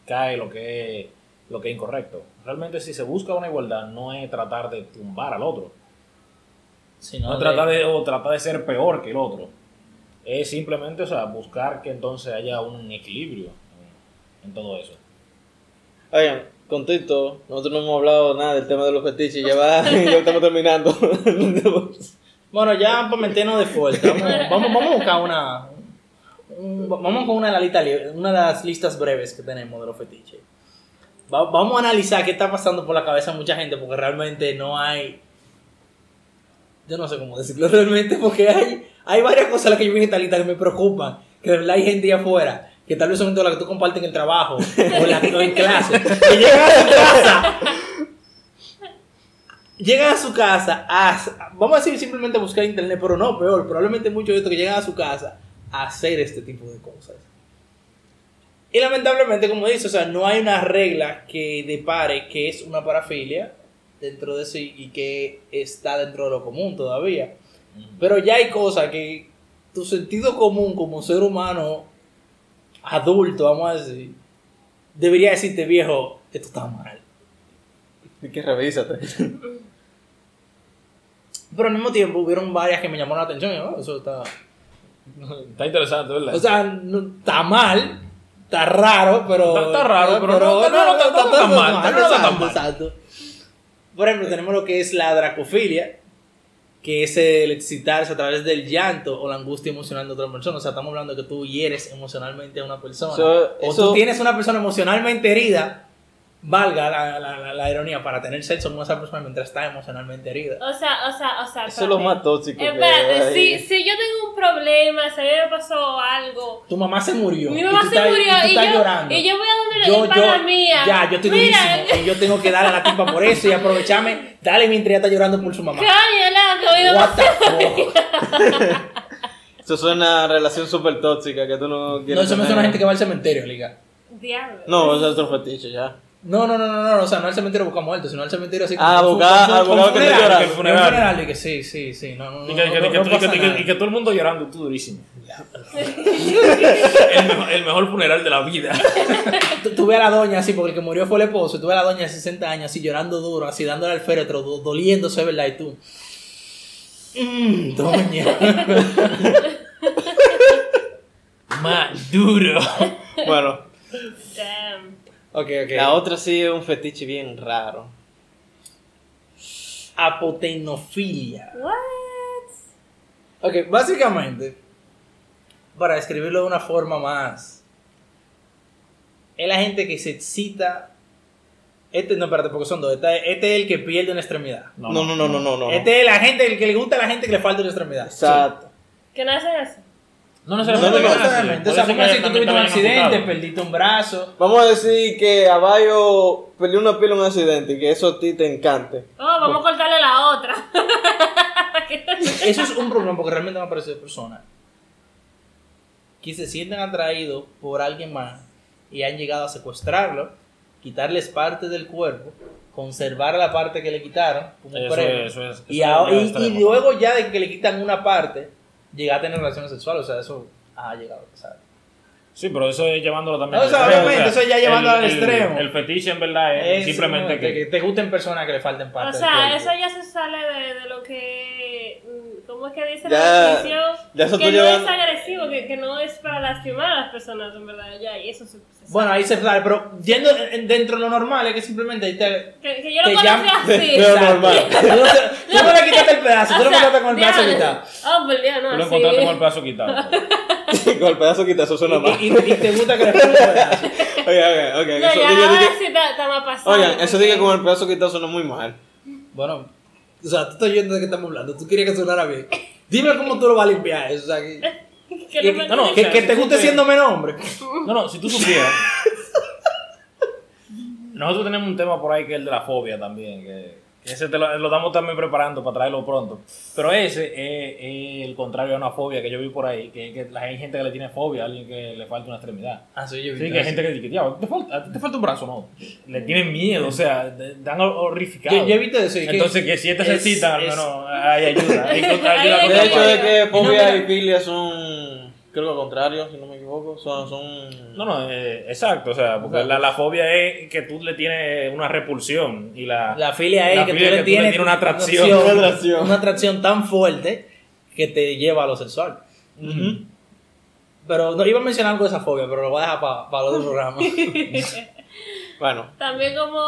cae lo que es, lo que es incorrecto. Realmente si se busca una igualdad no es tratar de tumbar al otro, Sino no de- tratar de, o tratar de ser peor que el otro. Es simplemente o sea, buscar que entonces haya un equilibrio en, en todo eso. Oigan, contento, nosotros no hemos hablado nada del tema de los fetiches, ya va, ya estamos terminando. Bueno, ya para meternos de fuerte, vamos, vamos, vamos a buscar una. un- vamos con una de, la lista li- una de las listas breves que tenemos de los fetiches. Va- vamos a analizar qué está pasando por la cabeza de mucha gente, porque realmente no hay. Yo no sé cómo decirlo realmente, porque hay, hay varias cosas las que yo vi en que me preocupan. Que de verdad hay gente allá afuera, que tal vez son las que tú compartes en el trabajo o en, la, o en clase, que llegan a su casa llegan a su casa a, vamos a decir simplemente a buscar internet, pero no, peor, probablemente muchos de estos que llegan a su casa a hacer este tipo de cosas. Y lamentablemente, como dice, o sea, no hay una regla que depare que es una parafilia dentro de sí y que está dentro de lo común todavía. Pero ya hay cosas que tu sentido común como ser humano adulto, vamos a decir, debería decirte, viejo, esto está mal. Hay que revísate. Pero al mismo tiempo hubieron varias que me llamaron la atención. y yo, "Oh, eso está. Está interesante, ¿verdad? O sea, no, está mal, está raro, pero. Está- está raro, pero no- no- no- no- no está tan mal, no está tan mal. exacto. Por ejemplo, tenemos lo que es la dracofilia, que es el excitarse a través del llanto o la angustia emocional de otra persona. O sea, estamos hablando de que tú hieres emocionalmente a una persona. Eso- o eso- tú tienes una persona emocionalmente herida, valga la, la- la- la ironía, para tener sexo con esa persona mientras está emocionalmente herida. O sea, o sea, o sea. Eso es lo más tóxico que Espérate, hay. si, si yo tengo un problema, si a mí me pasó algo, Tu mamá se murió. mi y mamá tú se estás- murió y tú y, yo, llorando. y yo voy a donde yo, la pana yo, mía. ya, yo estoy Mira, durísimo y yo tengo que darle a la tipa por eso y aprovecharme, dale mientras ella está llorando por su mamá. Cállala, What the fuck? Eso suena a relación súper tóxica que tú no No, quieres eso me suena a gente que va al cementerio, liga. Diablo. No, eso es otro fetiche ya. No, no, no, no, no, o sea, no al cementerio busca muertos, sino al cementerio así Ah, con- ah, que te funeral, lloran. que el Funeral. y que sí, sí, sí, no, no, Y no, que, no, que- no que- pasa que- que- nada. y que todo el mundo llorando, tú durísimo. el, mejor, el mejor funeral de la vida. Ves a la doña así, porque el que murió fue el esposo, y tú ves a la doña de 60 años así llorando duro, así dándole al féretro, do- doliéndose, ¿verdad? Y tú, mmm, doña. Más duro. Bueno, Damn. Ok, ok. la otra sí es un fetiche bien raro. Apotenofilia. What? Ok, básicamente, para describirlo de una forma más, es la gente que se excita. Este, no, espérate, porque son dos. Este, este es el que pierde una extremidad. No, no, no, no, no, no. Este es la gente, el que le gusta a la gente que le falta una extremidad. Exacto. ¿Qué nacen así? No No, no, necesariamente. no, necesariamente. O Puede sea, como que si tú tuviste un accidente, perdiste un brazo. Vamos a decir que a Bayo perdió una piel en un accidente y que eso a ti te encante. Oh, vamos a cortarle la otra. Eso es un problema porque realmente me parece de personas que se sienten atraídos por alguien más y han llegado a secuestrarlo, quitarles parte del cuerpo, conservar la parte que le quitaron, como Eso premio, es- eso es- y, eso extremo. y luego ya de que le quitan una parte, llega a tener relaciones sexuales, o sea, eso ha llegado a pasar. Sí, pero eso es llevándolo también. No, o sea, al extremo, obviamente, eso es ya llevando el- al el- extremo. El, fetiche en verdad es, Es simplemente que. que te gusten personas que le falten O parte sea, eso ya se sale de, de lo que. mm, ¿Cómo es que dice Ya- la definición? ya eso que no llevando- es agresivo, que, que no es para lastimar a las personas, en verdad. Ya, y eso se Bueno, ahí se sale, pero yendo en- dentro de lo normal es que simplemente ahí te, que, que yo lo conocí llama- así. Pero Exacto. normal. Tú no, tú no le quitaste el pedazo, tú O lo sea, encontraste con el pedazo quitado. Oh, por Dios, no, Tú lo encontraste con el pedazo quitado. Con el pedazo quita, eso suena mal. Y, y- y te gusta que le pongan el pedazo. Oigan, oigan, oigan. No, Eso, ya diga, ahora diga- sí está, más pasado. oigan, eso porque- con el pedazo quitado suena muy mal. Bueno, o sea, tú estás oyendo de qué estamos hablando, tú querías que sonara bien. Dime cómo tú lo vas a limpiar eso, o sea, que, que no no, no, que- que te guste te- siendo menos hombre. No, no, si tú supieras. Nosotros tenemos un tema por ahí que es el de la fobia también. Que ese te lo, lo estamos también preparando para traerlo pronto. Pero ese es, es el contrario a una fobia que yo vi por ahí. Que, que hay gente que le tiene fobia a alguien que le falta una extremidad. Ah, sí, yo Sí, que hay gente que dice, "Diablo, ¿te falta, te falta un brazo, no. Le tienen miedo, o sea, de- dan horrificado. Yo, yo he visto eso. y que- Entonces, que si es- citan, al es- menos hay ayuda. Hay ayuda De hecho, de que No, fobia mira. y filia son, creo que al contrario, si no me equivoco, son... son... No, no, eh, exacto, o sea, porque la, la fobia es que tú le tienes una repulsión y la... La filia es La que tú le que tú le tienes tienes una atracción. Una atracción. una atracción tan fuerte que te lleva a lo sexual. Pero no iba a mencionar algo de esa fobia, pero lo voy a dejar para el otro programa. Bueno, También como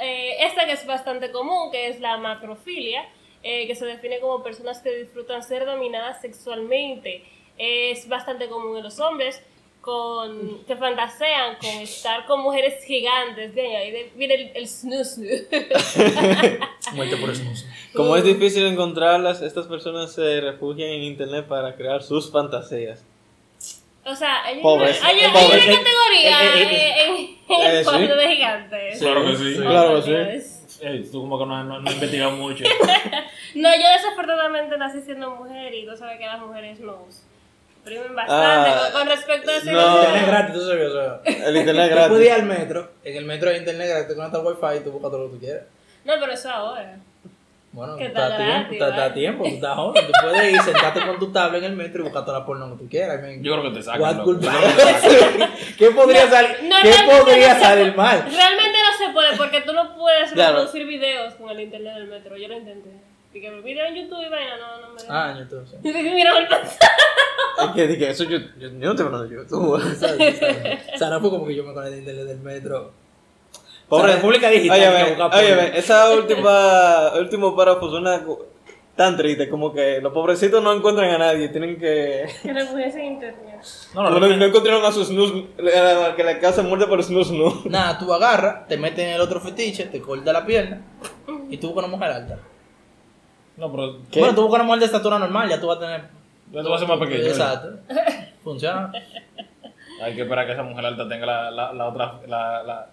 eh, esta que es bastante común, que es la macrofilia, eh, que se define como personas que disfrutan ser dominadas sexualmente. Es bastante común en los hombres con, que fantasean con estar con mujeres gigantes. Bien, ahí viene el, el snoo snoo. Muerte por eso. como es difícil encontrarlas, estas personas se refugian en internet para crear sus fantasías. O sea, hay una, Pobres, hay, hay pobres. una categoría Eh, eh, eh, en, en Eh, el fondo de gigantes. Claro que sí. Claro que sí. Ey, tú como que no, no, no has investigado mucho. No, yo desafortunadamente nací siendo mujer y tú sabes que las mujeres nos oprimen bastante Ah, con, con respecto a ese no. Internet gratis, tú sabes eso. El internet Tú puedes ir gratis. al metro, en el metro hay internet gratis, te conectas al wifi y tú buscas todo lo que tú quieras. No, pero eso ahora. Bueno, tú está a tiempo, gratis, tú a ¿vale? tiempo, tú estás joven, tú puedes ir, sentarte con tu tablet en el metro y buscar toda la porno que tú quieras. Yo creo que te sacan. ¿Qué podría No, salir? no, ¿Qué podría no salir mal? Realmente no se puede porque tú no puedes Claro. reproducir videos con el internet del metro. Yo lo intenté. Y que video en YouTube y vaina, no, no me. Ah, yo entonces. Mira, el pasado. Es que, dije, eso yo, yo, yo no te hablo de YouTube. ¿Sabes? ¿Sabes? O sea, no fue como que yo me conecté a internet del metro. Pobre- República Digital. Oye, ve, oye, ve, esa última, último párrafo suena tan triste, como que los pobrecitos no encuentran a nadie, tienen que... Que refugiarse en internet. No, No, no, no, no, encontraron a sus snus, que la casa muerte por snus, no. Nada, tú agarras, te metes en el otro fetiche, te cortas la pierna y tú buscas una mujer alta. No, pero ¿Qué? Bueno, tú buscas una mujer de estatura normal, ya tú vas a tener. ya tú vas a ser más pequeño. Exacto. Funciona. Hay que esperar a que esa mujer alta tenga la, la, la otra. La, la...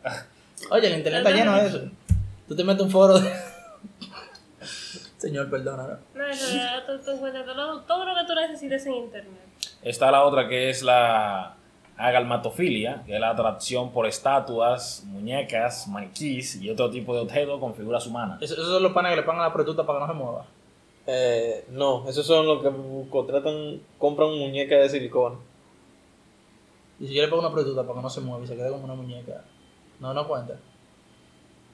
Oye, el internet está lleno de eso. Tú te metes un foro de. Señor, perdona. ¿no? No, realidad tú, encuentras todo, todo lo que tú necesites en internet. Está la otra que es la agalmatofilia, que es la atracción por estatuas, muñecas, maniquís y otro tipo de objetos con figuras humanas. Eso- Esos son los panes que le pagan a la prostituta para que no se mueva. Eh, no, esos son los que contratan, compran muñecas de silicona. Y si yo le a una prostituta para que no se mueva y se quede como una muñeca, no, no cuenta.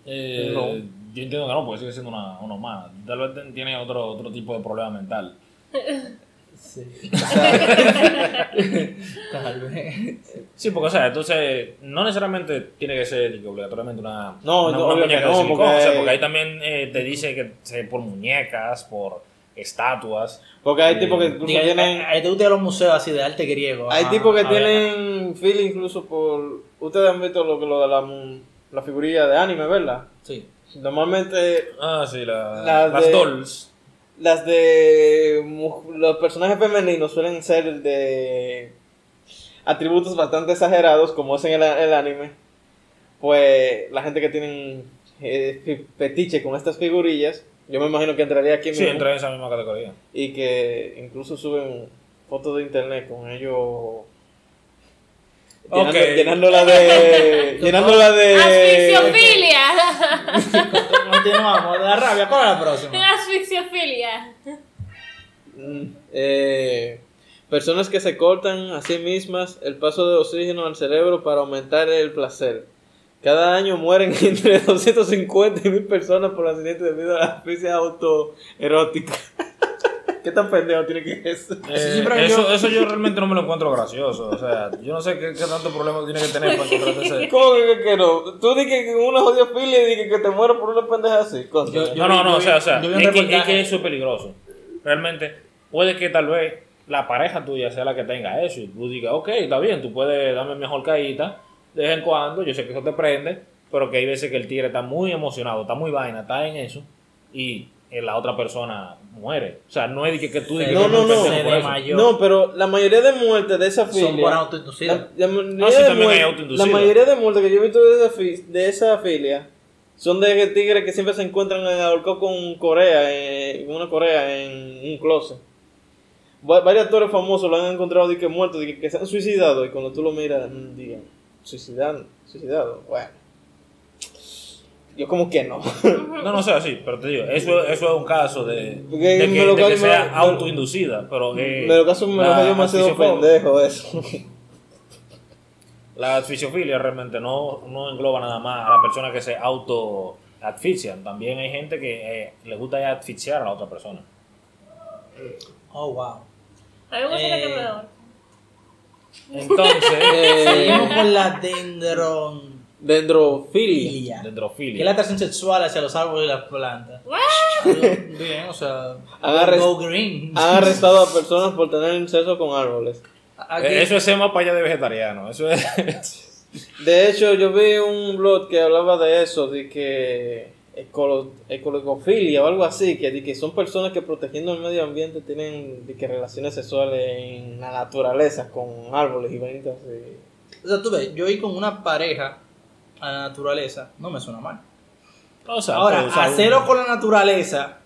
Eh, No. Yo entiendo que no, porque sigue siendo una, una humana. Tal vez tiene otro, otro tipo de problema mental. Sí. Tal vez. Sí, porque, o sea, entonces, no necesariamente tiene que ser digo, obligatoriamente una, No, una, no, una muñeca no, de porque- o sea, porque ahí también eh, te dice que se por muñecas, por estatuas. Porque hay Eh, tipos que incluso tienen... a- ¿Te gustan los museos así de arte griego? Hay Ah, tipos que tienen feeling incluso por... Ustedes han visto lo, que- lo de la, la figurilla de anime, ¿verdad? Sí. Normalmente Ah, sí, la- Las las de- dolls. Las de los personajes femeninos suelen ser de atributos bastante exagerados como es en el, el anime. Pues la gente que tienen eh, fetiche con estas figurillas, yo me imagino que entraría aquí Sí, mismo entra en esa misma categoría. y que incluso suben fotos de internet con ellos llenando, Ok. llenándola de llenándola de Asfixiofilia. Continuamos. La rabia, ¿cuál es la próxima? Asfixiofilia. Mm, eh, personas que se cortan a sí mismas el paso de oxígeno al cerebro para aumentar el placer. Cada año mueren entre 250 y 1000 personas por accidentes debido a la asfixia autoerótica. ¿Qué tan pendejo tiene que ser eso? Eh, eso, yo- eso yo realmente no me lo encuentro gracioso. O sea, yo no sé qué, qué tanto problema tiene que tener para encontrarte ese. ¿Cómo que, que, que no? Tú dices que una jodida filia y que te mueres por una pendeja así. Yo- No, no, no, o sea, o sea, es que, es que eso es peligroso. Realmente, puede que tal vez la pareja tuya sea la que tenga eso y tú digas, ok, está bien, tú puedes darme mejor caída de vez en cuando, yo sé que eso te prende, pero que hay veces que el tigre está muy emocionado, está muy vaina, está en eso y la otra persona muere. O sea, no es de que, que tú digas No, que no, tú no. Se desmayó. No, pero la mayoría de muertes de esa filia. Son por autoinducida. La, la mayoría Ah, sí, de la mayoría de muertes que yo he visto de esa, fi- de esa filia son de tigres que siempre se encuentran ahorcados con Corea, en una Corea, en un closet. Va- Varios actores famosos lo han encontrado de que muertos, de que, que se han suicidado, y cuando tú lo miras, digan, suicidan, suicidado, bueno. Yo como que no. No, no sé así, pero te digo, eso, eso es un caso de, de que, me lo de que sea me lo- autoinducida, pero que Me lo caso me lo la cayó asfixiofilia- pendejo eso. La asfixiofilia realmente no, no engloba nada más a la persona que se auto asfixian. También hay gente que eh, le gusta asfixiar a la otra persona. Oh, wow. A mí me gusta que Eh, me. Entonces, Eh, Seguimos con la dendronfilia. Dendrofilia. Que dendrofilia. es la atracción sexual hacia los árboles y las plantas. Bien, o sea, Agarres- go green. Han arrestado a personas por tener sexo con árboles. Aquí- Eh, Eso es ser más para allá de vegetariano. Eso es. De hecho, yo vi un blog que hablaba de eso, de que ecolo- ecologofilia o algo así, que, de que son personas que protegiendo el medio ambiente tienen de que relaciones sexuales en la naturaleza con árboles y vainas así. O sea, tú ves, yo ir con una pareja a la naturaleza no me suena mal. O sea, Ahora, hacerlo con la naturaleza,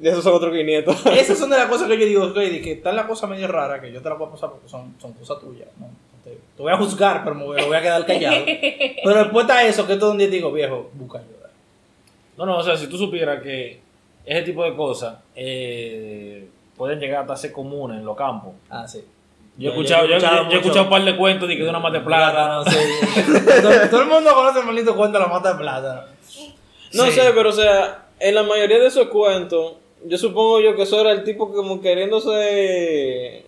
Y esos son otros 500. esas son de las cosas que yo digo, ok, de que está la cosa medio rara que yo te la voy a pasar porque son, son cosas tuyas. ¿no? Te, te voy a juzgar, pero me voy, a quedar callado. pero después está eso, que todo un día digo, viejo, busca ayuda. No, no, o sea, si tú supieras que ese tipo de cosas eh, pueden llegar hasta ser comunes en los campos. Ah, sí. Yo he escuchado, yo, yo- yo he mucho- escuchado un par de cuentos de que de una mata de plátano. Plátano, sí. todo, todo el mundo conoce el maldito cuento de la mata de plátano. No Sí. sé, pero o sea, en la mayoría de esos cuentos, yo supongo yo que eso era el tipo como queriéndose,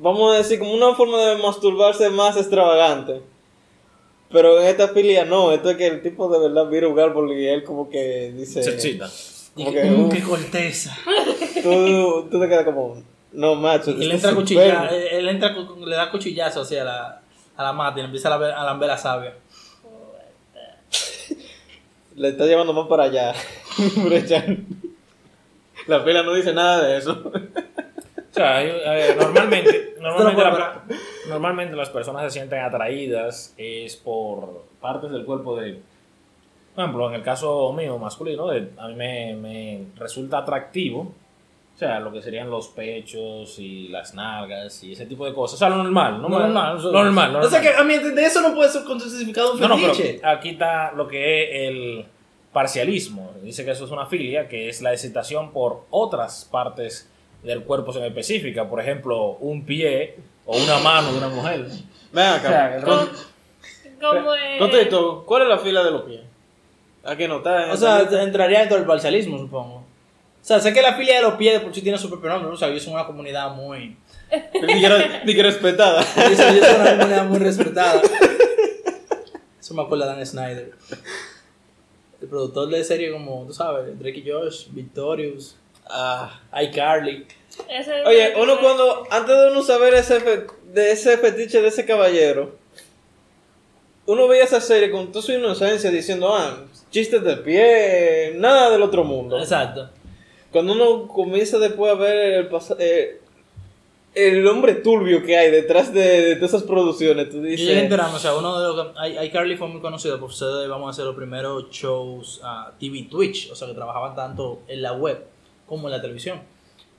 vamos a decir, como una forma de masturbarse más extravagante. Pero en esta filia no, esto es que el tipo de verdad mira un árbol y él como que dice... Se. Como que, que, "Mm, uf. qué corteza. Tú, tú te quedas como, no macho. Y él entra a es cuchillar, enfermo". él, entra, le da cuchillazo así a la, a la mata y le empieza a lamber, a lamber la savia. Le está llevando más para allá. La fila no dice nada de eso. O sea, ver, normalmente, normalmente, la- normalmente las personas se sienten atraídas es por partes del cuerpo de... Por ejemplo, en el caso mío, masculino, de- a mí me, me resulta atractivo, o sea, lo que serían los pechos y las nalgas y ese tipo de cosas. O sea, lo normal, ¿no? No, normal. Lo normal, lo O sea normal. que a mí de eso no puede ser con su significado un No, no, pero fetiche. aquí está lo que es el parcialismo. Dice que eso es una filia, que es la excitación por otras partes del cuerpo en específica. Por ejemplo, un pie o una mano de una mujer. Ven O acá. sea, Con- Como es. Contexto, ¿cuál es la fila de los pies? Aquí no está. en O sea, entraría dentro del parcialismo, supongo. O sea, sé que la filia de los pies de por sí tiene su propio nombre, o sea, ellos son una comunidad muy... Ni que, ni que respetada. Ellos, ellos son una comunidad muy respetada. Eso me acuerda de Dan Snyder. El productor de serie como, tú sabes, Drake y Josh, Victorious, Ah. iCarly. Oye, uno cuando, antes de uno saber ese fe- de ese fetiche de ese caballero, uno veía esa serie con toda su inocencia diciendo, ah, chistes de pie, nada del otro mundo. Exacto. Cuando uno comienza después a ver el, eh, el hombre turbio que hay detrás de, de todas esas producciones, tú Yo llegué a dices, enterarme, o sea, uno de los iCarly fue muy conocido por ser, vamos a hacer los primeros shows a TV Twitch, o sea, que trabajaban tanto en la web como en la televisión.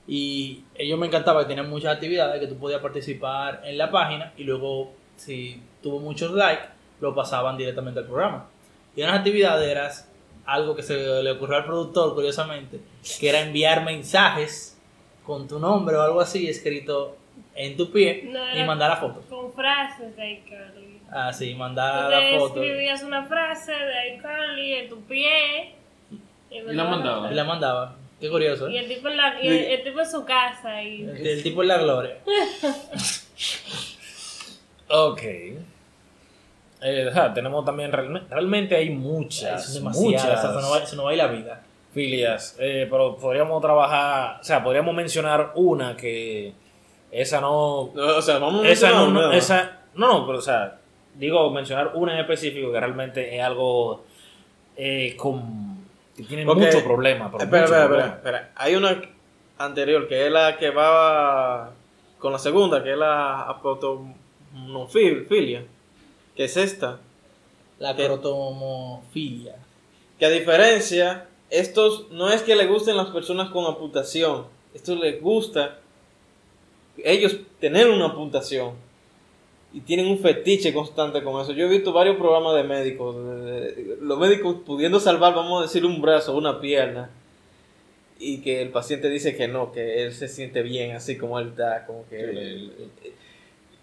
Y ellos me encantaba que tenían muchas actividades que tú podías participar en la página y luego, si tuvo muchos likes, lo pasaban directamente al programa. Y unas actividades eran algo que se le ocurrió al productor, curiosamente, que era enviar mensajes con tu nombre o algo así escrito en tu pie No, y mandar la foto. Con frases de iCarly. Ah, sí, mandar la foto. escribías una frase de iCarly en tu pie. Y, la mandaba. Y la mandaba. Qué curioso, Y ¿eh? el tipo en, la, y el, el tipo en su casa. Y, El, el tipo es la gloria. Ok. Eh, o sea, tenemos también, realme- realmente hay muchas, muchas o sea, se nos va- se nos va a ir la vida. filias, eh, pero podríamos trabajar, o sea, podríamos mencionar una que esa no, No, o sea, vamos a esa no, no, esa, no, no, pero o sea, digo mencionar una en específico que realmente es algo eh, con, que tiene mucho problema, pero Espera, mucho espera, problema. espera, espera. Hay una anterior que es la que va con la segunda, que es la aprotomofilia, que es esta. La ¿Qué? crotomofilia. Que a diferencia, estos no es que le gusten las personas con amputación, esto les gusta ellos tener una amputación y tienen un fetiche constante con eso. Yo he visto varios programas de médicos, de- de- los médicos pudiendo salvar, vamos a decir, un brazo, una pierna, y que el paciente dice que no, que él se siente bien así como él está, como que... Sí, le-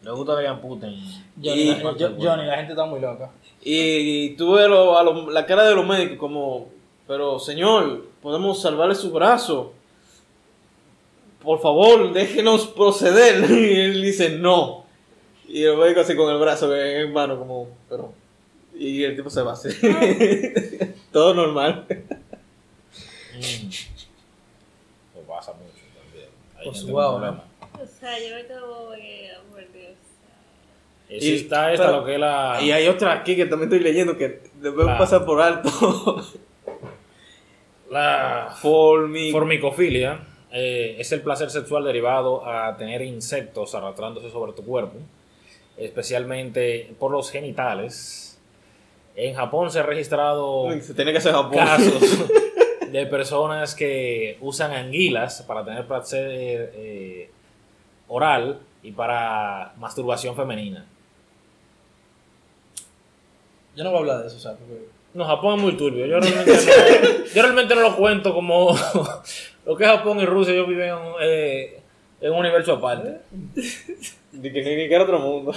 Le gusta que amputen. Johnny, Y- la, yo- Johnny, la gente está muy loca. Y, tú ves lo- a lo- la cara de los médicos como, pero señor, podemos salvarle su brazo. Por favor, déjenos proceder. Y él dice no. Y el médico así con el brazo en mano como, pero... Y el tipo se va así. Todo normal. Mm. Eso pasa mucho también. Hay Pues, gente con wow, problemas. o sea, yo me quedo que, por Dios. Y está esta, pero- lo que es la... Y hay otra aquí que también estoy leyendo que debemos Claro. pasar por alto. La Formi... formicofilia eh, es el placer sexual derivado a tener insectos arrastrándose sobre tu cuerpo, especialmente por los genitales. En Japón se ha registrado Se tiene que hacer Japón. casos de personas que usan anguilas para tener placer eh, oral y para masturbación femenina. Yo no voy a hablar de eso, o sea, porque... No, Japón es muy turbio. Yo realmente no, yo realmente no lo cuento como lo que es Japón y Rusia. Ellos viven en, un- eh, en un universo aparte. Ni que, ni que era otro mundo.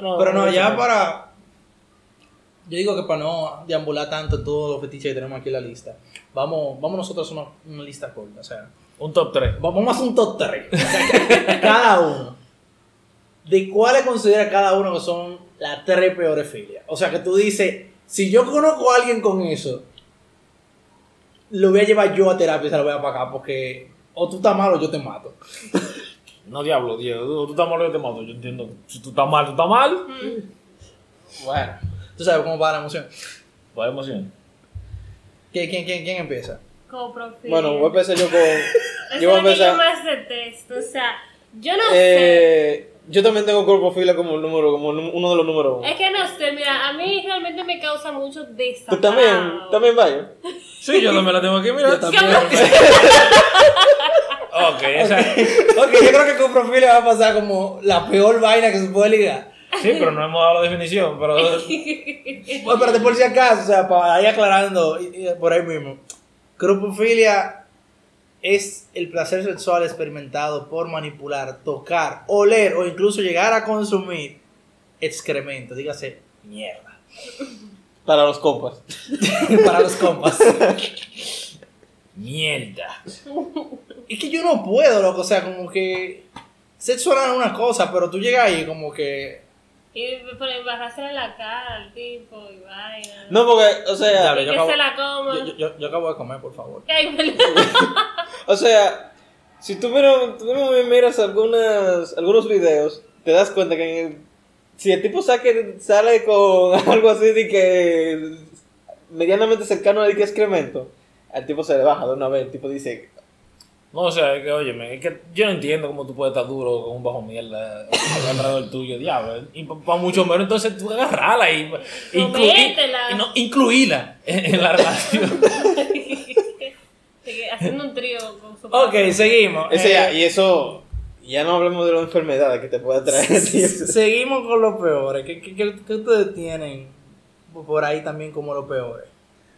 No, Pero no, ya para... Yo digo que para no deambular tanto todos los fetiches que tenemos aquí en la lista, vamos, vamos nosotros a una, una lista corta, o sea, Un top 3. vamos a hacer un top 3. Cada uno. de cuáles considera cada uno que son las tres peores filias. O sea, que tú dices, si yo conozco a alguien con eso, lo voy a llevar yo a terapia y se lo voy a pagar porque o tú estás mal o yo te mato. No, diablo, Diego. Tú estás mal, yo te mato. Yo entiendo. Si tú estás mal, tú estás mal. Bueno, tú sabes cómo va la emoción. Vaya emoción. ¿Quién, quién, quién, quién empieza? Bueno, voy a empezar yo con. Yo voy a es la que yo empezar. más detesto. O sea, yo no sé. Yo también tengo corpofilia como el número, como uno de los números. Es que no sé, mira, a mí realmente me causa mucho ¿Tú desagrado. también? ¿También vaya? Sí, yo también la tengo aquí, mira. Yo también. Ok, esa. ok, yo creo que con profilia va a pasar como la peor vaina que se puede ligar. Sí, pero no hemos dado la definición. Pero. Bueno, pero de por si acaso, o sea, para ir aclarando y- y por ahí mismo. Cropofilia es el placer sexual experimentado por manipular, tocar, oler o incluso llegar a consumir excremento, dígase mierda, Para los compas. para los compas. Mierda. Es que yo no puedo, loco, o sea, como que sexo oral es una cosa, pero tú llegas ahí como que... Y por embarrarse en la cara al tipo y vaina. No, porque, o sea, Dale, que yo acabo, se la coma. yo, yo- yo acabo de comer, por favor. O sea, si tú, mira- tú mismo miras algunas, algunos videos, te das cuenta que si el tipo saque, sale con algo así de que medianamente cercano a de que excremento, al tipo se le baja de una vez, el tipo dice, No, o sea, es que, óyeme, es que yo no entiendo cómo tú puedes estar duro con un bajo mierda alrededor tuyo, diablo. Y para mucho menos, entonces tú agarrala y, no, incluíla en, en la relación. Haciendo un trío con su Ok, seguimos. ese Eh, ya, y eso, ya no hablemos de las enfermedades que te puede traer. tío. Seguimos con los peores. ¿Qué, qué, qué- qué ustedes tienen por ahí también como los peores?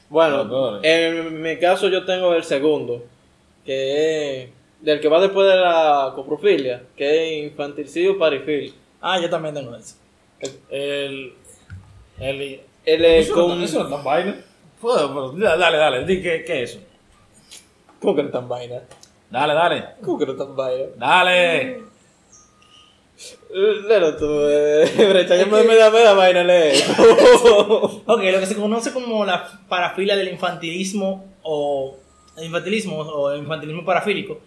Bueno, Los peores. en mi caso yo tengo el segundo, que es del que va después de la coprofilia, que es infantilicidio parifil. Ah, yo también tengo eso. El. El. El Eso, no, con... eso no es tan vaina. Puedo, pero dale, dale, di qué, qué es eso. ¿Cómo que no tan vaina? Dale, dale. ¿Cómo que no tan vaina? Dale. Léelo tú, eh, brecha, ya me, me da, me da vaina leer. Ok, lo que se conoce como la parafilia del infantilismo o el infantilismo o infantilismo parafílico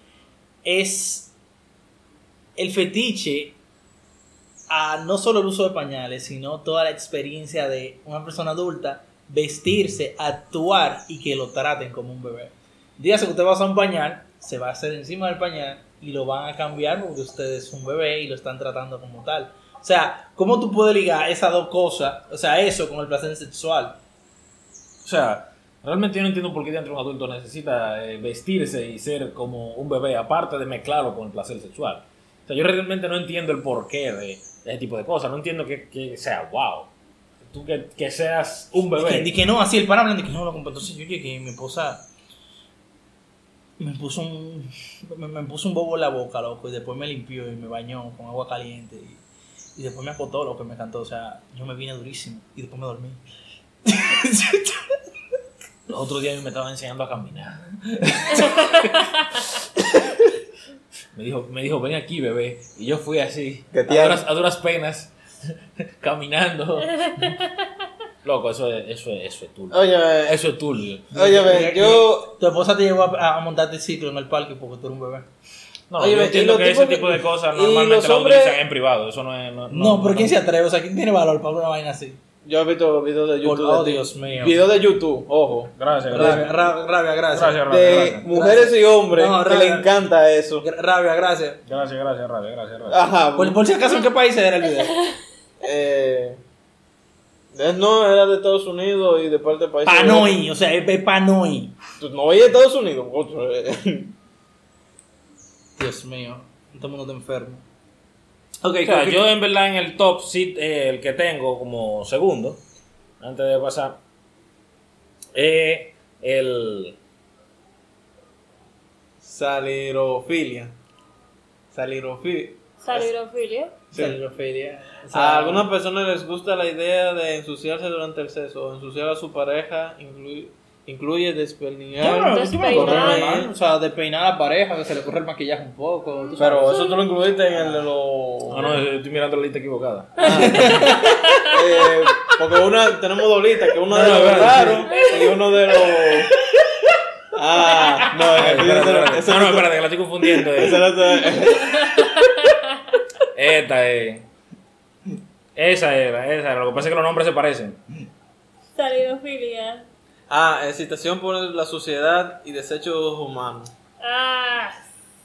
es el fetiche a no solo el uso de pañales, sino toda la experiencia de una persona adulta vestirse, actuar y que lo traten como un bebé. Dígase que usted va a usar un pañal, se va a hacer encima del pañal y lo van a cambiar porque usted es un bebé y lo están tratando como tal. O sea, ¿cómo tú puedes ligar esas dos cosas? O sea, eso con el placer sexual. O sea, realmente yo no entiendo por qué dentro un adulto necesita eh, vestirse y ser como un bebé, aparte de mezclarlo con el placer sexual. O sea, yo realmente no entiendo el porqué de, de ese tipo de cosas. No entiendo que, que sea wow. Tú que, que seas un Y que, bebé. y que no, así el hablando, y que no, loco, entonces yo llegué y mi esposa me puso un me, me puso un bobo en la boca, loco, y después me limpió y me bañó con agua caliente y, y después me acotó, lo que me encantó, o sea, yo me vine durísimo y después me dormí. Los otros días me estaba enseñando a caminar. me, dijo, me dijo, ven aquí, bebé. Y yo fui así, Que a te duras, a duras penas, caminando. Loco, eso es, eso es, eso es turbio. Óyeme, Eso es turbio. óyeme, yo... Tu esposa te llevó a, a montarte ciclo en el parque porque tú eres un bebé. No, Oye, yo entiendo que ese tipo de cosas normalmente los lo hombres- utilizan en privado. Eso no es. No, No, pero ¿quién se atreve? O sea, ¿quién tiene valor para una vaina así? Yo he visto videos de Por- YouTube. oh, de. Dios mío. Videos de YouTube, ojo. Gracias, Rabia, gracias. ra- rabia, gracias. Gracias, Rabia, De gracias. mujeres y hombres No, que le encanta eso. Rabia, gracias. Gracias, gracias, Rabia, gracias, Rabia. Ajá. Por, por si acaso, ¿en qué país era el video? Eh, no, era de Estados Unidos y de parte del país. Panoi, o sea, es es Panoi. Tú No, oye, de Estados Unidos. otro. Dios mío, todo el mundo está enfermo. Ok, O sea, ¿qué- yo en verdad en el top sí, eh, el que tengo como segundo, antes de pasar, es el... Salirofilia. Salirofilia. Salirofilia. Salirofilia. O sea, A algunas personas les gusta la idea de ensuciarse durante el sexo o ensuciar a su pareja, incluir, incluye despeinar. no. O sea, despeinar a la pareja, que se le corre el maquillaje un poco. tú sabes. Pero eso tú lo incluiste en el de los. Ah, no, estoy mirando la lista equivocada. Eh, porque una, tenemos dos listas, que uno No, de los raros y uno de los. Ah, no, Ay, espérate, espérate. ese No, no- no, espérate, que la estoy confundiendo. eh. Esta es. Esa era, esa era. Lo que pasa es que los nombres se parecen. Salidofilia. Ah, excitación por la sociedad y desechos humanos. Ah,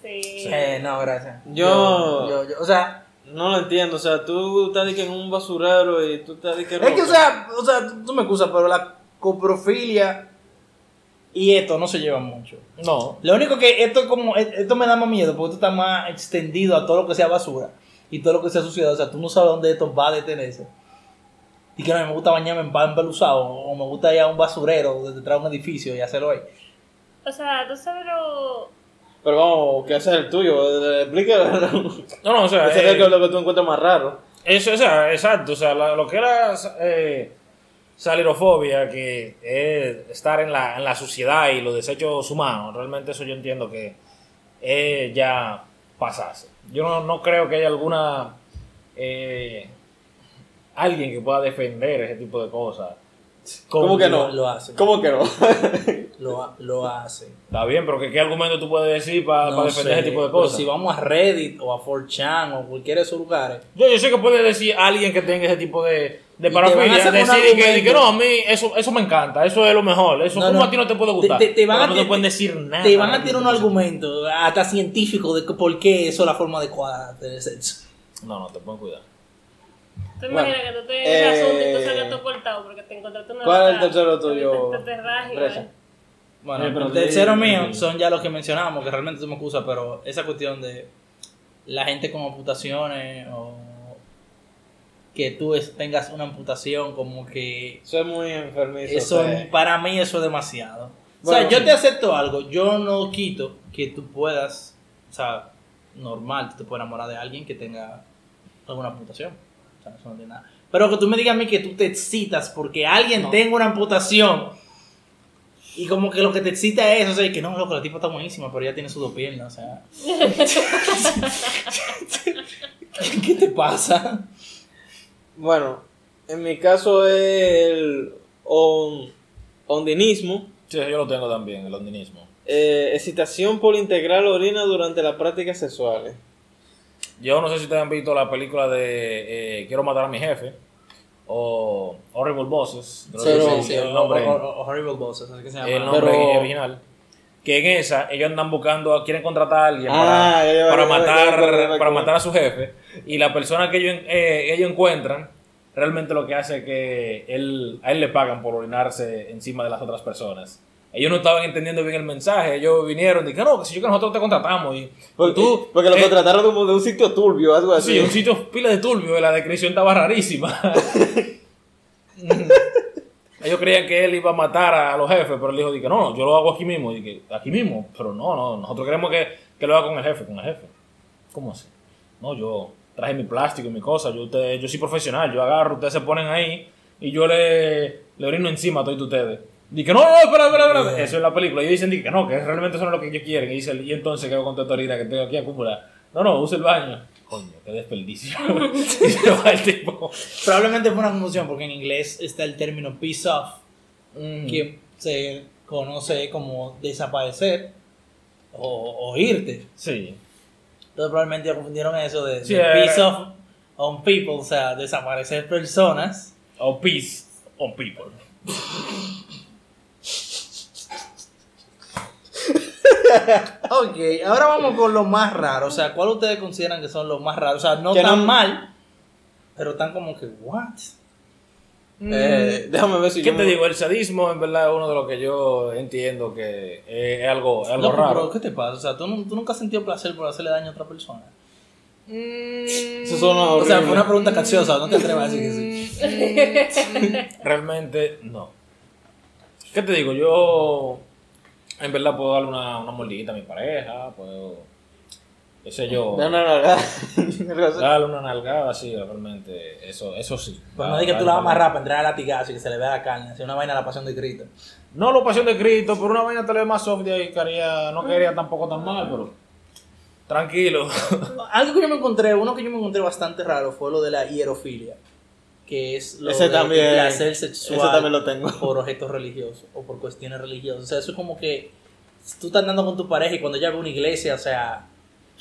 sí. Eh, no, gracias. Yo- yo, yo- o sea, No lo entiendo, o sea, tú estás de que en un basurero y tú estás de que. es que, o sea, o sea, tú, tú me excusas, pero la coprofilia y esto no se llevan mucho. No. Lo único que esto como esto me da más miedo porque esto está más extendido a todo lo que sea basura y todo lo que sea suciedad. O sea, tú no sabes dónde esto va a detenerse. Y que no me gusta bañarme en pan peluzado o me gusta ir a un basurero detrás de un edificio y hacerlo ahí. O sea, tú sabes lo. Pero vamos, ¿qué hace el tuyo? Eh, Explícalo. No, no, o sea. Ese eh, es lo que tú encuentras más raro. Eso, o sea, exacto. O sea, la- lo que era eh, salirofobia, que es estar en la, en la suciedad y los desechos humanos, realmente eso yo entiendo que es ya pasarse. Yo no, no creo que haya alguna. eh, alguien que pueda defender ese tipo de cosas. ¿Cómo que no? Lo, lo hace. ¿Cómo que no? Lo, lo hace. Está bien, pero ¿qué, qué argumento tú puedes decir para No defender sé, ese tipo de pero cosas? si vamos a Reddit o a 4chan o cualquiera de esos lugares, Yo, yo sé que puede decir alguien que tenga ese tipo de, de Y te van a parafilia, decir que, no, a mí eso, eso me encanta, eso es lo mejor, eso No, como no. a ti no te puede gustar. Te, te- te van a no te te- pueden decir nada. te van a tirar un argumento, hasta científico, de que por qué eso es la forma adecuada de tener sexo. No, no, te pueden cuidar. Tú Bueno, imaginas que tú te eh, asunto y tú salgas todo cortado porque te encontraste una. ¿Cuál es el tercero tuyo, Te, te, te. Bueno, Eh, pero el tercero mío son ya los que mencionamos, que realmente tú me excusas, pero esa cuestión de la gente con amputaciones o que tú es- tengas una amputación como que Eso es muy enfermizo. eso para mí eso es demasiado. o sea, yo sí. te acepto algo, yo no quito que tú puedas, o sea, normal, tú te puedes enamorar de alguien que tenga alguna amputación. O sea, eso no tiene nada. Pero que tú me digas a mí que tú te excitas porque alguien tenga una amputación y como que lo que te excita es, o sea, que no, loco, la tipa está buenísima, pero ya tiene sus dos piernas, o sea. ¿Qué te pasa? Bueno, en mi caso es el on- ondinismo, Sí, yo lo tengo también, el ondinismo. eh, excitación por integrar orina durante las prácticas sexuales. Yo no sé si ustedes han visto la película de eh, Quiero matar a mi jefe o Horrible Bosses. creo que Pero- es el nombre, o- o- o- Horrible Bosses, así que se llama. el nombre Pero- original. Que en esa ellos andan buscando, quieren contratar a alguien Ah, para, para matar, para matar a su jefe. Y la persona que ellos, eh, ellos encuentran, realmente lo que hace es que él, a él le pagan por orinarse encima de las otras personas. Ellos no estaban entendiendo bien el mensaje. Ellos vinieron y dijeron, no, que si yo que nosotros te contratamos. Y, Porque, tú, porque lo eh, contrataron de un sitio turbio, algo así. Sí, un sitio pila de turbio, la descripción estaba rarísima. Ellos creían que él iba a matar a los jefes, pero él dijo, dije, no, yo lo hago aquí mismo. Y dije, aquí mismo, pero no, no, nosotros queremos que, que lo haga con el jefe, con el jefe. ¿Cómo así? No, yo traje mi plástico y mi cosa, yo, usted- yo soy profesional, yo agarro, ustedes se ponen ahí y yo le, le orino encima a todos ustedes. Dije, no, no, espera, espera, espera. Eso es la película. Y dicen que no, que realmente eso no es lo que ellos quieren. Y, dice, y entonces, ¿qué hago con esta orina que tengo aquí acumulada? No, no, use el baño. Coño, qué desperdicio. y se va el tipo. Probablemente fue una confusión porque en inglés está el término piece off, Mm. que se conoce como desaparecer o, o irte. Sí. Entonces probablemente ya confundieron eso de, Sí, de eh, off on people, o sea, desaparecer personas. O peace on people. Ok, ahora vamos con lo más raro, o sea, ¿cuál ustedes consideran que son los más raros? O sea, no Que tan no- mal, pero tan como que, ¿what? Eh, déjame ver si ¿Qué yo te me- digo? El sadismo en verdad es uno de los que yo entiendo que es, algo, es algo Loco, raro. pero ¿qué te pasa? O sea, ¿tú, nu- tú nunca has sentido placer por hacerle daño a otra persona. Eso suena O sea, horrible. fue una pregunta capciosa, no te atrevas a decir que sí. Realmente no. ¿Qué te digo? Yo en verdad puedo darle una, una mordidita a mi pareja, puedo qué sé yo. No. Algo así. Dale una nalgada, sí, realmente, eso, eso sí. Pero no digas que tú la vas a amarrar para entrar a latigazo y que se le vea la carne. Así una vaina de la pasión de Cristo. No lo pasión de Cristo, pero una vaina tal vez más soft de ahí quería, no quería tampoco tan mal, pero tranquilo. Algo que yo me encontré, uno que yo me encontré bastante raro fue lo de la hierofilia. Que es lo Ese de también- placer sexual ese también lo tengo. por objetos religiosos o por cuestiones religiosas. O sea, eso es como que tú estás andando con tu pareja y cuando ella ve una iglesia, o sea,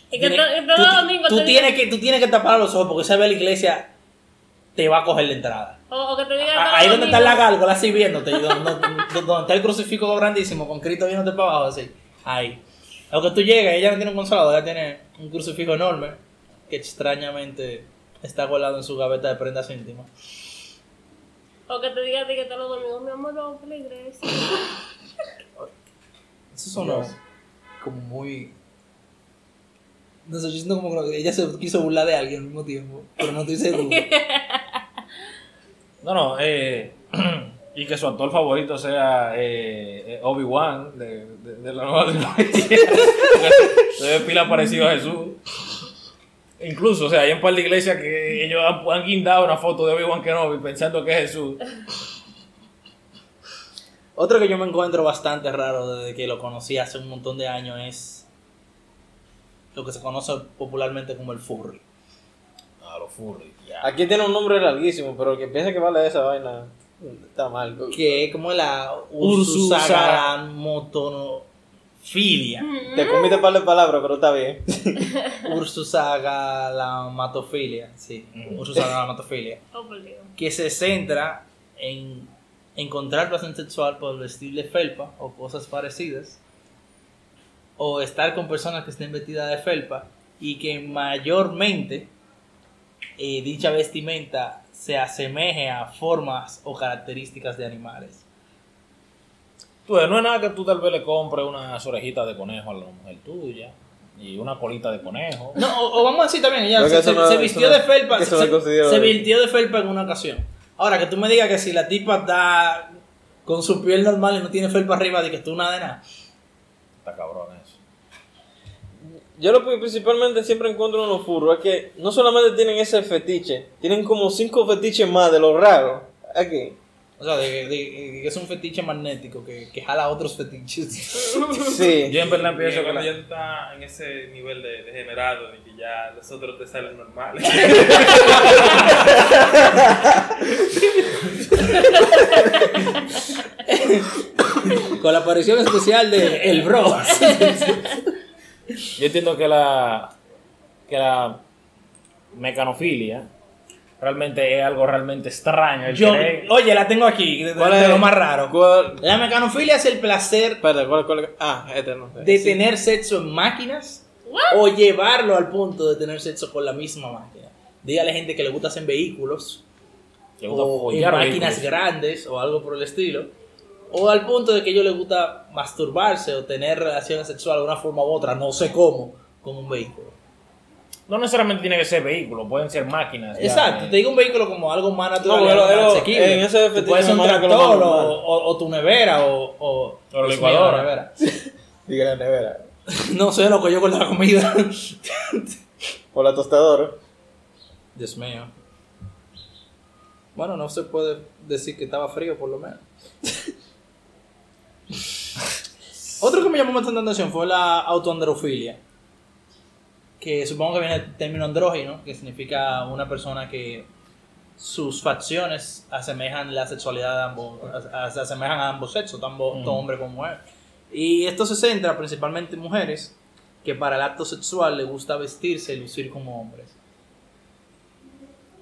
que tiene- tú, te tienes que tú tienes que tapar los ojos porque si ve la iglesia te va a coger la entrada. O, o que te todos Ahí donde está la gárgola así viéndote, y donde, donde- donde está el crucifijo grandísimo con Cristo viéndote para abajo así. Ahí. A lo que tú llegas, ella no tiene un consolador, ella tiene un crucifijo enorme que extrañamente está colado en su gaveta de prendas íntimas. O que te digan a ti que todos los domingos, mi amor, vamos a la iglesia. Eso sonó como muy. No sé, yo siento como que ella se quiso burlar de alguien al mismo tiempo, pero no estoy seguro. No, no, eh, y que su actor favorito sea eh, eh, Obi-Wan de, de, de la nueva trilogía. Se ve pila parecido a Jesús. Incluso, o sea, hay un par de iglesias que ellos han, han guindado una foto de Obi-Wan Kenobi pensando que es Jesús. Otro que yo me encuentro bastante raro desde que lo conocí hace un montón de años es lo que se conoce popularmente como el furry. A los furry, ya. Aquí tiene un nombre larguísimo, pero el que piensa que vale esa vaina está mal. Que es como la Ursusagamotonofilia. Ursusagamotofilia. Te comiste par de palabras, pero está bien. Ursusagalamatofilia, sí. Ursusagalamatofilia. Oh, por Dios. que se centra en encontrar placer sexual por vestir de felpa o cosas parecidas, o estar con personas que estén vestidas de felpa y que mayormente eh, dicha vestimenta se asemeje a formas o características de animales. Pues no es nada que tú tal vez le compres unas orejitas de conejo a la mujer tuya y una colita de conejo. No, o, o vamos a decir también, ella se, eso se- no- se eso vistió no- de felpa, se vistió de felpa en una ocasión. Ahora, que tú me digas que si la tipa está con su piel normal y no tiene felpa arriba, de que tú nada de nada. Está cabrón eso. Yo lo que principalmente siempre encuentro en los furros es que no solamente tienen ese fetiche, tienen como cinco fetiches más de lo raro. Aquí. O sea, de, de- de que es un fetiche magnético que, que jala otros fetiches. Sí. Yo en verdad Y pienso que cuando la- ya tú estás en ese nivel de degenerado de que ya los otros te salen normales. Con la aparición especial de El Bro. Yo entiendo que la que la mecanofilia realmente es algo realmente extraño. el Yo, querer- oye, la tengo aquí, de, de- ¿Cuál de es? lo más raro. ¿Cuál? La mecanofilia es el placer Espérate, ¿cuál, cuál? Ah, este no. de Sí. tener sexo en máquinas o llevarlo al punto de tener sexo con la misma máquina. Dígale gente que le gusta hacer vehículos le gusta o en máquinas vehículos. grandes o algo por el estilo. O al punto de que ellos les gusta masturbarse o tener relaciones sexuales de una forma u otra, no sé cómo, con un vehículo. No necesariamente tiene que ser vehículo, pueden ser máquinas. Exacto, eh. te digo un vehículo como algo más natural, No, pero pero asequible. en ese Tú fetiche puede ser un tractor o, o- o tu nevera o, o, O la licuadora. nevera. Diga la nevera. No sé lo que yo con la comida. O la tostadora. Dios mío. Bueno, no se puede decir que estaba frío, por lo menos. Otro que me llamó bastante la atención fue la autoandrofilia. Que supongo que viene del término andrógino, que significa una persona que sus facciones asemejan la sexualidad de ambos, a- a- se asemejan a ambos sexos, tanto, hombre como mujer. Y esto se centra principalmente en mujeres que para el acto sexual les gusta vestirse y lucir como hombres.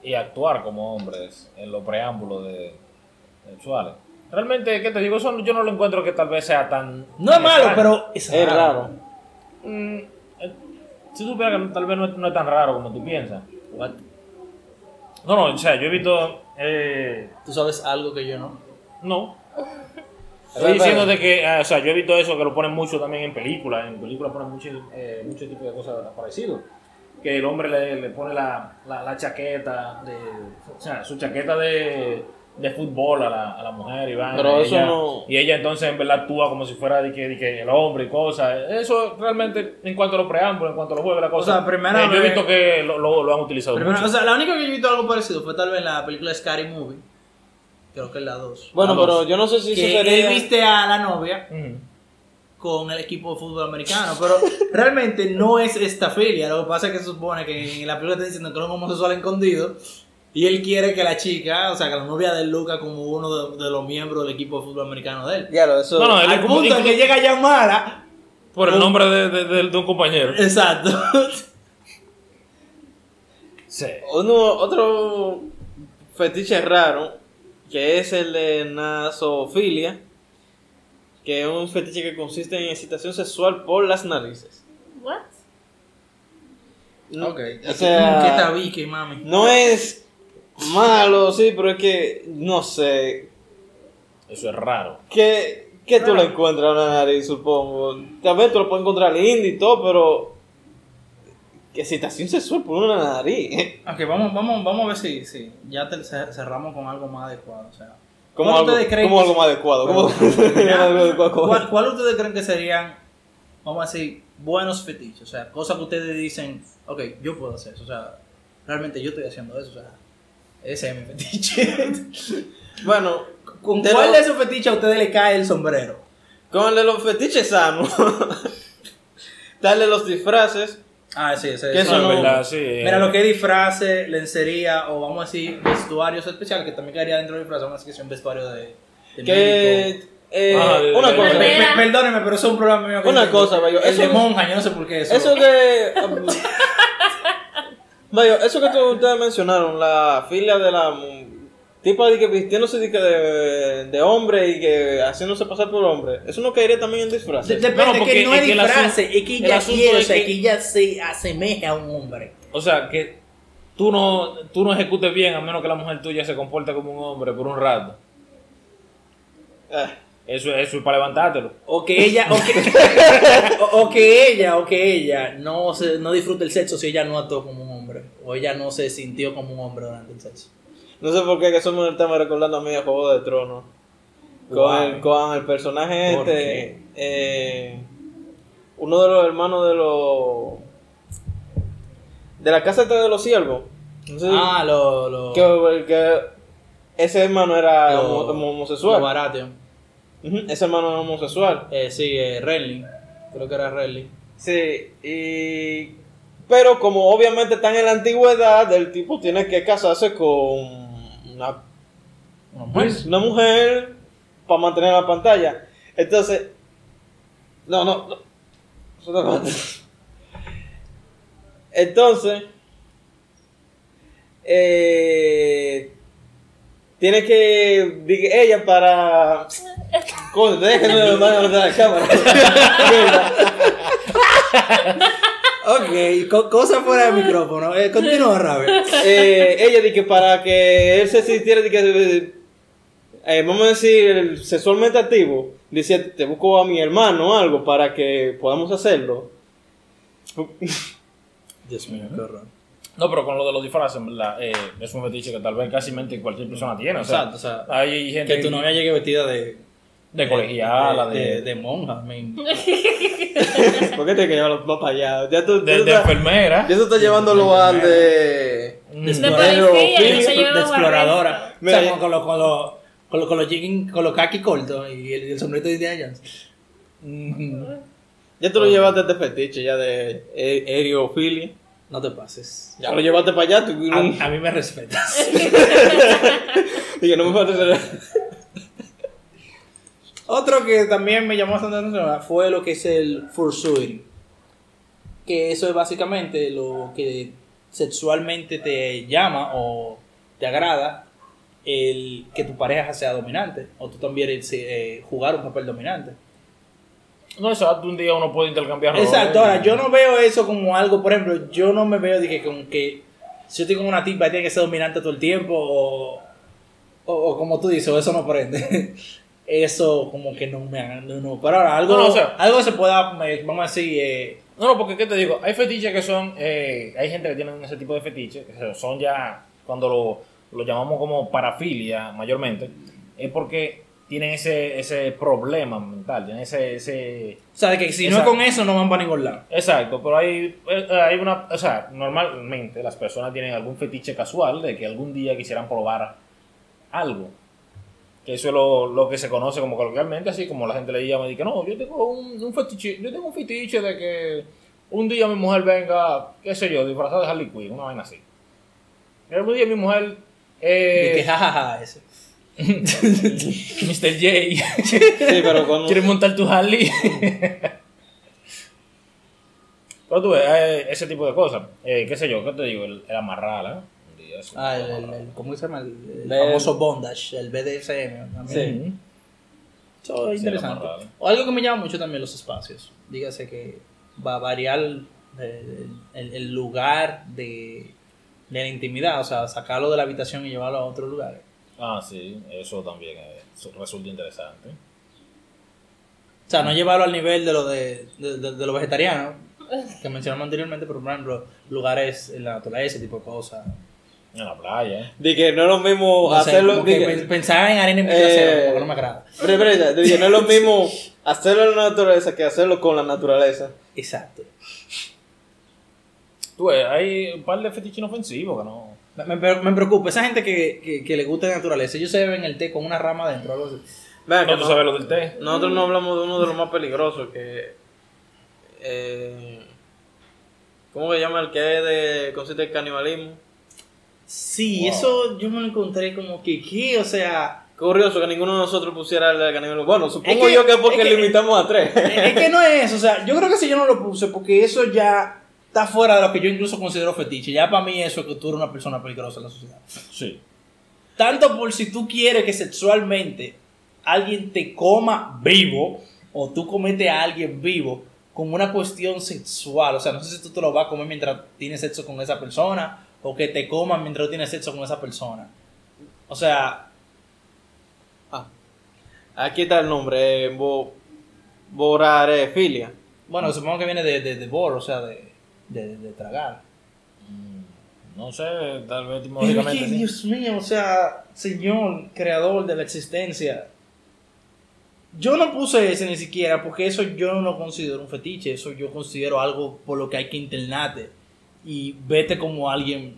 y actuar como hombres en los preámbulos de sexuales. Realmente, ¿qué te digo? Eso yo no lo encuentro que tal vez sea tan... No es malo, pero es Es raro. Mm, si tú que tal vez no es, no es tan raro como tú piensas. What? No, no, o sea, yo he visto... eh, Tú sabes algo que yo no. no. Estoy diciendo de que, ah, o sea, yo he visto eso que lo ponen mucho también en películas. En películas ponen mucho, eh, mucho tipo de cosas parecidas. Que el hombre le, le pone la, la, la chaqueta, de, o sea, su chaqueta de, de fútbol a la, a la mujer y vaina, Pero y eso ella, no- y ella entonces en verdad actúa como si fuera de que, de que el hombre y cosas. Eso realmente en cuanto a los preámbulos, en cuanto a los juegos, la cosa. sea, primera eh, yo he visto que lo, lo, lo han utilizado Primero, mucho. o sea, la única que yo he visto algo parecido fue tal vez en la película Scary Movie. Creo que es la 2. Bueno, La pero dos. yo no sé si eso que sería. él viste a la novia con el equipo de fútbol americano, pero realmente no es esta filia. Lo que pasa es que se supone que en la película te diciendo que es un homosexual escondido y él quiere que la chica, o sea, que la novia de Luca como uno de, de los miembros del equipo de fútbol americano de él. Ya, lo, eso. No, no, él Al punto en que llega ya mala. Por el nombre de, de- de- de un compañero. Exacto. Sí. Uno, otro fetiche raro, que es el de nasofilia, que es un fetiche que consiste en excitación sexual por las narices. What? ok. O sea, ¿Qué tabique, mami? no es malo, sí, pero es que, no sé, Eso es raro. ¿qué, qué tú le encuentras a una nariz, supongo? También tú lo puedes encontrar lindo y todo, pero... Excitación sexual por una nariz. Ok, vamos, vamos, vamos a ver si, si ya te- cer- cerramos con algo más adecuado. O sea, ¿Cómo ¿cuál algo, ustedes creen cómo que- algo más adecuado? ¿Cómo? ¿Cuál, cuál ustedes creen que serían, vamos a decir, buenos fetiches? O sea, cosas que ustedes dicen, ok, yo puedo hacer eso. O sea, realmente yo estoy haciendo eso. O sea, ese es mi fetiche. Bueno, ¿Con De cuál lo- de esos fetiches a ustedes le cae el sombrero? Con el de los fetiches sanos. Darle los disfraces. Ah, sí, ese Que eso No, verdad, sí. Mira, lo que es disfraces, lencería o vamos a decir vestuarios especiales, que también caería dentro del disfraz, vamos a decir que es un vestuario de, de médico. Que. eh, Ah, de- una de- cosa. Mira. perdóneme, pero eso es un problema mío. Una cosa, Bayo, eso- de monja, yo no sé por qué eso. Eso que. Vaya, eso que tú- ustedes mencionaron, la fila de la. Tipo de que vistiéndose de, de, de hombre y que haciéndose pasar por hombre. Eso no caería también en disfraces. Depende, No, porque que no es es que el disfraz, es que el ella quiere, o sea, que- que ella se asemeje a un hombre. O sea, que tú no, tú no ejecutes bien a menos que la mujer tuya se comporte como un hombre por un rato. Ah, Eso, eso es para levantártelo. O que ella, o que, o, o que ella, o que ella no se, no disfrute el sexo si ella no actuó como un hombre. O ella no se sintió como un hombre durante el sexo. no sé por qué, que eso me está recordando a mí a Juego de Tronos. Con, el, con el personaje ¿Por este. eh, uno de los hermanos de los. De la casa de los siervos. No sé si- Ah, lo, lo, que, que ese hermano era lo- homo- lo homosexual. Ujú, Ese hermano era homosexual. Eh, sí, eh, Renly. Creo que era Renly. Sí, y. Pero como obviamente están en la antigüedad, el tipo tiene que casarse con una, Una mujer. una mujer para mantener la pantalla. Entonces. No, no, no. Entonces. Eh, tiene que. Ella para. Coño, déjenme la cámara. Ok, co- cosa fuera del micrófono. Eh, continúa, Rabe. Eh, ella dice que para que él se sintiera de que, eh, vamos a decir sexualmente activo dice te busco a mi hermano o algo para que podamos hacerlo Dios mío, qué horror. No, pero con lo de los disfraces, eh, es un fetiche que tal vez casi cualquier persona tiene. O sea, Exacto, o sea, hay gente Que tu novia llegue vestida de. De colegiala, de, de, de, de monja. ¿por qué te que llevarlo más para allá? ya tú, de- tú de estás- enfermera. ya tú estás llevándolo al de Mm. de De exploradora, de. O sea, con, con los con los con los con los con los khaki cortos y el, el sombrero de Indiana Jones. Ya tú lo llevaste a este fetiche ya de eh, aerofilia No te pases. ya lo llevaste para allá tú, A, a mí me respetas. y que no me parece Otro que también me llamó bastante atención fue lo que es el fursuit. Que eso es básicamente lo que sexualmente te llama o te agrada el que tu pareja sea dominante o tú también eh, jugar un papel dominante. No, exacto, un día uno puede intercambiar. Exacto, ahora yo no veo eso como algo, por ejemplo, yo no me veo que, como que si yo estoy con una tipa tiene que ser dominante todo el tiempo o, o, o como tú dices, o eso no prende. Eso como que no me hagan, no. Pero ahora, algo, No, no, o sea- algo se pueda, vamos a decir, eh, No, no, porque ¿qué te digo? Hay fetiches que son, eh, hay gente que tienen ese tipo de fetiches, que son ya cuando lo, lo llamamos como parafilia mayormente, es porque tienen ese, ese problema mental, tienen ese, ese... O sea, de que si no es con eso no van para ningún lado. Exacto, pero hay, eh, hay una, o sea, normalmente las personas tienen algún fetiche casual de que algún día quisieran probar algo. Que eso es lo, lo que se conoce como coloquialmente, así como la gente le llama y dice, no, yo tengo un, un fetiche, yo tengo un fetiche de que un día mi mujer venga, qué sé yo, disfrazada de Harley Quinn, una vaina así. Y algún día mi mujer... De Eh, que jajaja ese. Mr. J, Sí, pero cuando... ¿quieres montar tu Harley? Pero tú ves, eh, ese tipo de cosas. Eh, qué sé yo, ¿qué te digo? El, el amarrar, ¿eh? Eso, Ah, el, el, el- ¿cómo se llama? El, famoso bondage, el BDSM. también. Ujú. Eso es Sí, interesante. O algo que me llama mucho también los espacios. Dígase que va a variar el, el- el lugar de, de la intimidad, o sea, sacarlo de la habitación y llevarlo a otro lugar. Ah, sí, eso también eh, eso resulta interesante. O sea, no llevarlo al nivel de lo de, de, de- de lo vegetariano, que mencionamos anteriormente, pero por ejemplo, lugares en la naturaleza, ese tipo de cosas. En la playa, ¿eh? De que no es lo mismo No sé, hacerlo... como que de que- pen- pensar en arena y Eh, trasero, porque no me agrada. Pero, pero, ya, de que no es lo mismo hacerlo en la naturaleza que hacerlo con la naturaleza. Exacto. Tú ves, hay un par de fetiches inofensivos que no... Me, me- me preocupa, esa gente que, que, que le gusta la naturaleza, ellos se beben el té con una rama adentro, algo así. Vean No, tú no- sabes lo del té. Nosotros no hablamos de uno de los más peligrosos que. Eh, ¿Cómo se llama el que es de consiste el canibalismo? Sí, Wow. eso yo me lo encontré como que, ¿qué? O sea, curioso que ninguno de nosotros pusiera el canibalismo. Bueno, supongo que- yo que es porque es que- limitamos a tres. es que no es eso, o sea, yo creo que si yo no lo puse, porque eso ya está fuera de lo que yo incluso considero fetiche. Ya para mí eso es que tú eres una persona peligrosa en la sociedad. Sí. Tanto por si tú quieres que sexualmente alguien te coma vivo, o tú cometes a alguien vivo, como una cuestión sexual. O sea, no sé si tú te lo vas a comer mientras tienes sexo con esa persona, o que te coman mientras tú tienes sexo con esa persona. O sea, Aquí está el nombre: eh, bo, Borarefilia. bueno, supongo que viene de, de, de bor, o sea, de, de, de tragar. Mm, No sé, tal vez etimológicamente sí. Dios mío, o sea, Señor, creador de la existencia. Yo no puse ese ni siquiera porque eso yo no lo considero un fetiche, eso yo considero algo por lo que hay que internarte y vete como alguien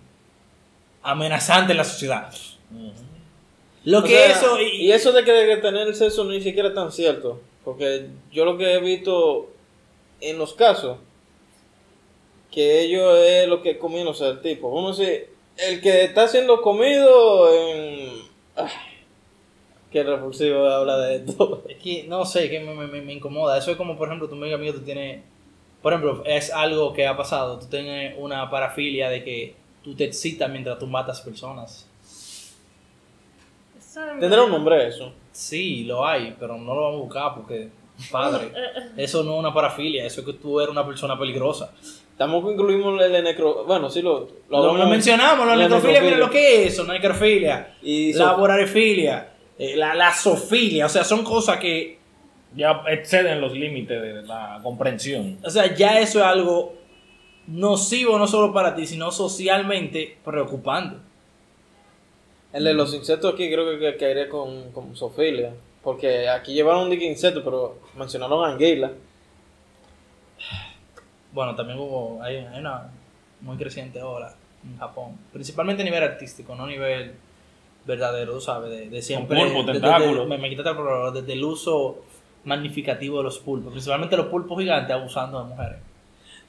amenazante en la sociedad. Lo O que sea, eso y eso de que, de tener el sexo ni siquiera es tan cierto. Porque yo lo que he visto en los casos, que ellos es lo que comiendo, o sea, el tipo. Vamos a decir, el que está siendo comido en. Ay, qué repulsivo habla de esto. Es que no sé, que me, me- me incomoda. Eso es como, por ejemplo, tu amigo amigo, tú tienes. Por ejemplo, es algo que ha pasado. Tú tienes una parafilia de que tú te excitas mientras tú matas personas. Tendrá un nombre eso. Sí, lo hay, pero no lo vamos a buscar porque, padre, eso no es una parafilia, eso es que tú eres una persona peligrosa. Tampoco incluimos el de necro. Bueno, sí lo. Lo, mencionamos, la La necrofilia, mira lo que es eso, necrofilia, Y la so- borarefilia, eh, la, la zoofilia, o sea, son cosas que, Ya exceden los límites de la comprensión. o sea, ya eso es algo nocivo no solo para ti, sino socialmente preocupante. El de los insectos aquí creo que, que caeré con, con Sofilia. Porque aquí llevaron un dique insecto, pero mencionaron anguila. Bueno, también hubo, hay, hay una muy creciente ola en Japón, principalmente a nivel artístico, no a nivel verdadero, tú sabes, de, de siempre. de- de- me, me quitaste el problema, desde el uso magnificativo de los pulpos, principalmente los pulpos gigantes abusando de mujeres.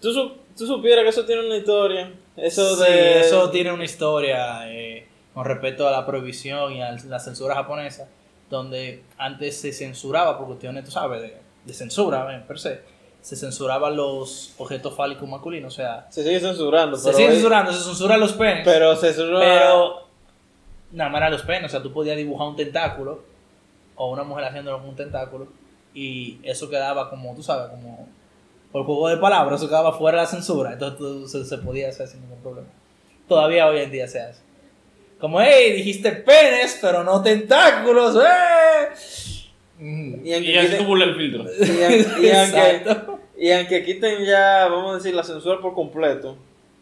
¿Tú, su- tú supieras que eso tiene una historia. Eso Sí, de. eso tiene una historia eh, con respecto a la prohibición y a la censura japonesa, donde antes se censuraba por cuestiones, tú sabes, de, de censura, eh, per se, se censuraban los objetos fálicos masculinos, o sea, Se sigue censurando. se pero sigue hay- censurando, se censuran los penes, Pero se censura. pero nada más eran los penes, o sea, tú podías dibujar un tentáculo o una mujer haciéndolo con un tentáculo y eso quedaba como, tú sabes, como por juego de palabras, eso quedaba fuera de la censura, entonces tú- se, se podía hacer sin ningún problema. Todavía hoy en día se hace. Como, hey, dijiste penes, pero no tentáculos, ¡eh! Mm. Y aunque, Y así quiten, el filtro. y, aunque, Exacto. y aunque quiten ya, vamos a decir, la censura por completo,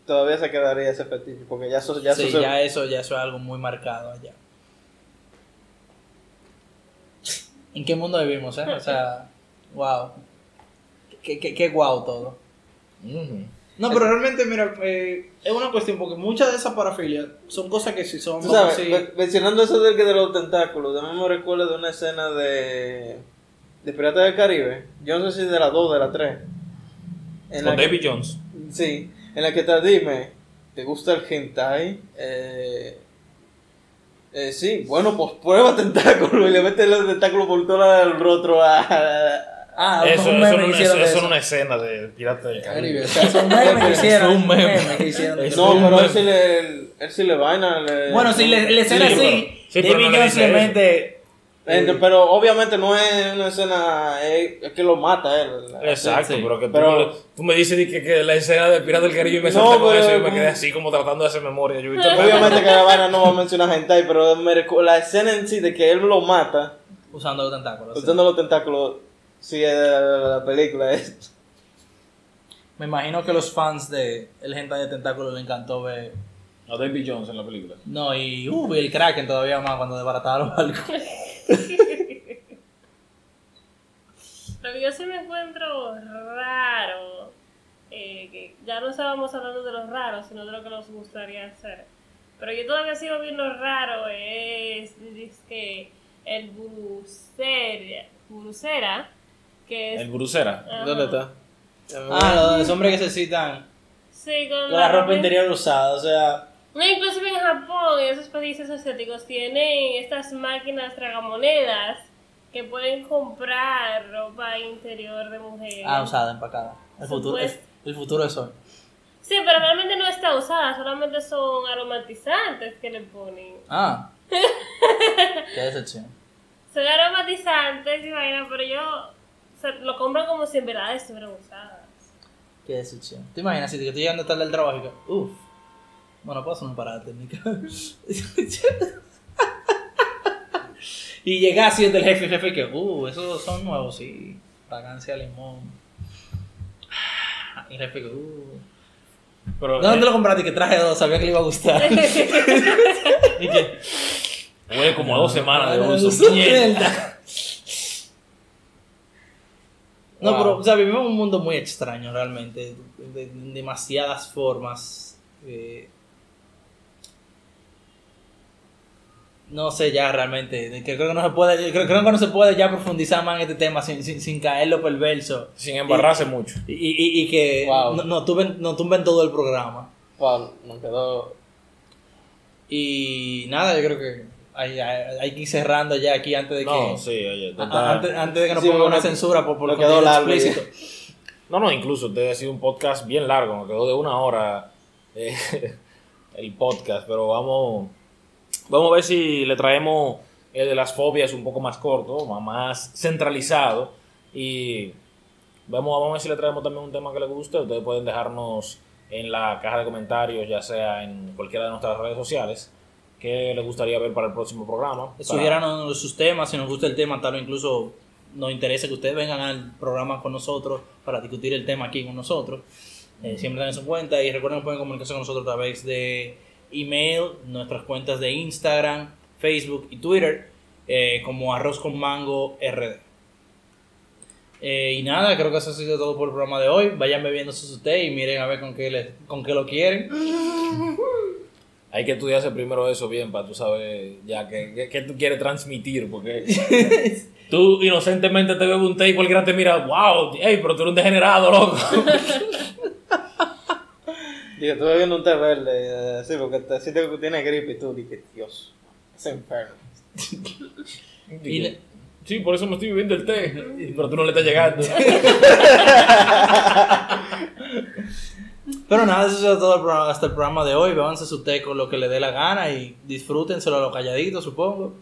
todavía se quedaría ese fetiche, porque ya eso, ya sí, eso se- ya eso, ya eso es algo muy marcado allá. ¿En qué mundo vivimos, eh? O sea, wow. Qué, qué, qué guau todo. No, pero realmente, mira, eh, es una cuestión, porque muchas de esas parafilias son cosas que sí son Tú sabes, mencionando eso del que de los tentáculos, también me recuerdo de una escena de, de Piratas del Caribe. Yo no sé si de la 2 o de la 3. En Con la que- David Jones. Sí, en la que te dime, ¿te gusta el hentai? Eh, eh, sí, bueno, pues prueba tentáculo y le metes los tentáculos por todo el rostro a... Ah, Eso, un meme que hicieron eso eso. una escena de Pirata del Caribe, Caribe. o sea, son memes que hicieron. Es un meme. que hicieron de Es eso. No, pero él sí le, él sí le vaina. Le, Bueno, si le, le escena Sí, así, pero- sí, David Jones le mete... Ent- Pero obviamente no es una escena, es, es que lo mata él. Exacto, Sí, pero que tú, pero- me, tú me dices que, que la escena de Pirata del Caribe me No, salta con pero- eso y yo me quedé así como tratando de hacer memoria. Yo, Obviamente que la vaina no va a mencionar hentai, pero me recu- la escena en sí de que él lo mata, Usando los tentáculos. sí. usando los tentáculos, sí es de la, la película. Es. Me imagino que los fans de El Hentai de Tentáculos le encantó ver... A David Jones en la película. No, y, uh, y el Kraken todavía más cuando desbarataba los barcos. Lo que yo sí me encuentro raro, eh, que ya no estábamos hablando de lo raro, sino de lo que nos gustaría hacer. Pero yo todavía sigo viendo raro, es, es que el burucera, burucera, que es... El Brucera. Ajá. ¿Dónde está? Ah, los hombres que se citan Sí, con con la ropa interior usada, o sea... No, inclusive en Japón, en esos países asiáticos, tienen estas máquinas tragamonedas que pueden comprar ropa interior de mujer. Ah, usada, empacada. El futuro, el, Supuesto. el futuro es hoy. Sí, pero realmente no está usada, solamente son aromatizantes que le ponen. Ah. Qué decepción. Son aromatizantes y vaina, pero yo o sea, lo compran como si en verdad estuvieran usadas. Qué decepción. ¿Te imaginas si te estoy llegando tarde del trabajo y que, uff, bueno, puedo hacer un parada técnica. y llega así el del jefe, jefe que, uh, esos son nuevos, sí. Fragancia limón. Y el jefe que, uh. Pero, ¿De dónde eh, lo compraste? Que traje dos, sabía que le iba a gustar. y que huele como a dos semanas de Ah, uso. Mierda. No, Wow. pero, o sea, vivimos en un mundo muy extraño realmente, de, de demasiadas formas. eh, no sé ya realmente, creo que no se puede, creo, creo que no se puede ya profundizar más en este tema sin, sin, sin caerlo perverso. Sin embarrarse mucho. Y, y, y que Wow. no, no, tumben, no tumben todo el programa. Wow, nos quedó. Y nada, yo creo que hay, hay, hay que ir cerrando ya aquí antes de No, que... sí, oye. a- antes, antes de que nos Sí, pongan una censura por, por nos quedó largo explícito. No, no, incluso te ha sido un podcast bien largo, nos quedó de una hora eh, el podcast, pero vamos, vamos a ver si le traemos el de las fobias un poco más corto, más- centralizado y vamos, vamos a ver si le traemos también un tema que les guste. Ustedes pueden dejarnos en la caja de comentarios, ya sea en cualquiera de nuestras redes sociales, qué les gustaría ver para el próximo programa. Para- Sugiéranos sus temas, si nos gusta el tema, tal vez incluso nos interesa que ustedes vengan al programa con nosotros para discutir el tema aquí con nosotros. Eh, siempre tengan eso en cuenta y recuerden que pueden comunicarse con nosotros a través de email, nuestras cuentas de Instagram, Facebook y Twitter, eh, como arroz con mango rd. Eh, y nada, creo que eso ha sido todo por el programa de hoy. Vayan bebiéndose su té y miren a ver con qué, con qué lo quieren. Hay que estudiarse primero eso bien para tú saber ya que- que tú quieres transmitir, porque tú inocentemente te bebes un té y cualquiera te mira, wow, ey, pero tú eres un degenerado, loco. Digo, estuve viendo un té verde, eh, sí, porque te sientes que tienes gripe y tú dije, Dios, es enfermo. Y le- Sí, por eso me estoy bebiendo el té, pero tú no le estás llegando. Pero nada, eso es todo el programa- hasta el programa de hoy. Bébanse su té con lo que le dé la gana y disfrútenselo a los calladitos, supongo.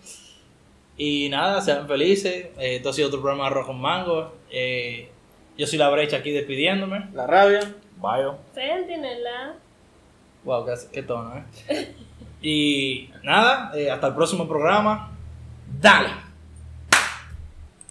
Y nada, sean felices. Eh, esto ha sido otro programa de Arroz con Mango. Eh, yo soy la brecha aquí despidiéndome. La rabia. Vaya. Sentinela. Wow, qué, qué tono, ¿eh? Y nada, eh, hasta el próximo programa. Dale.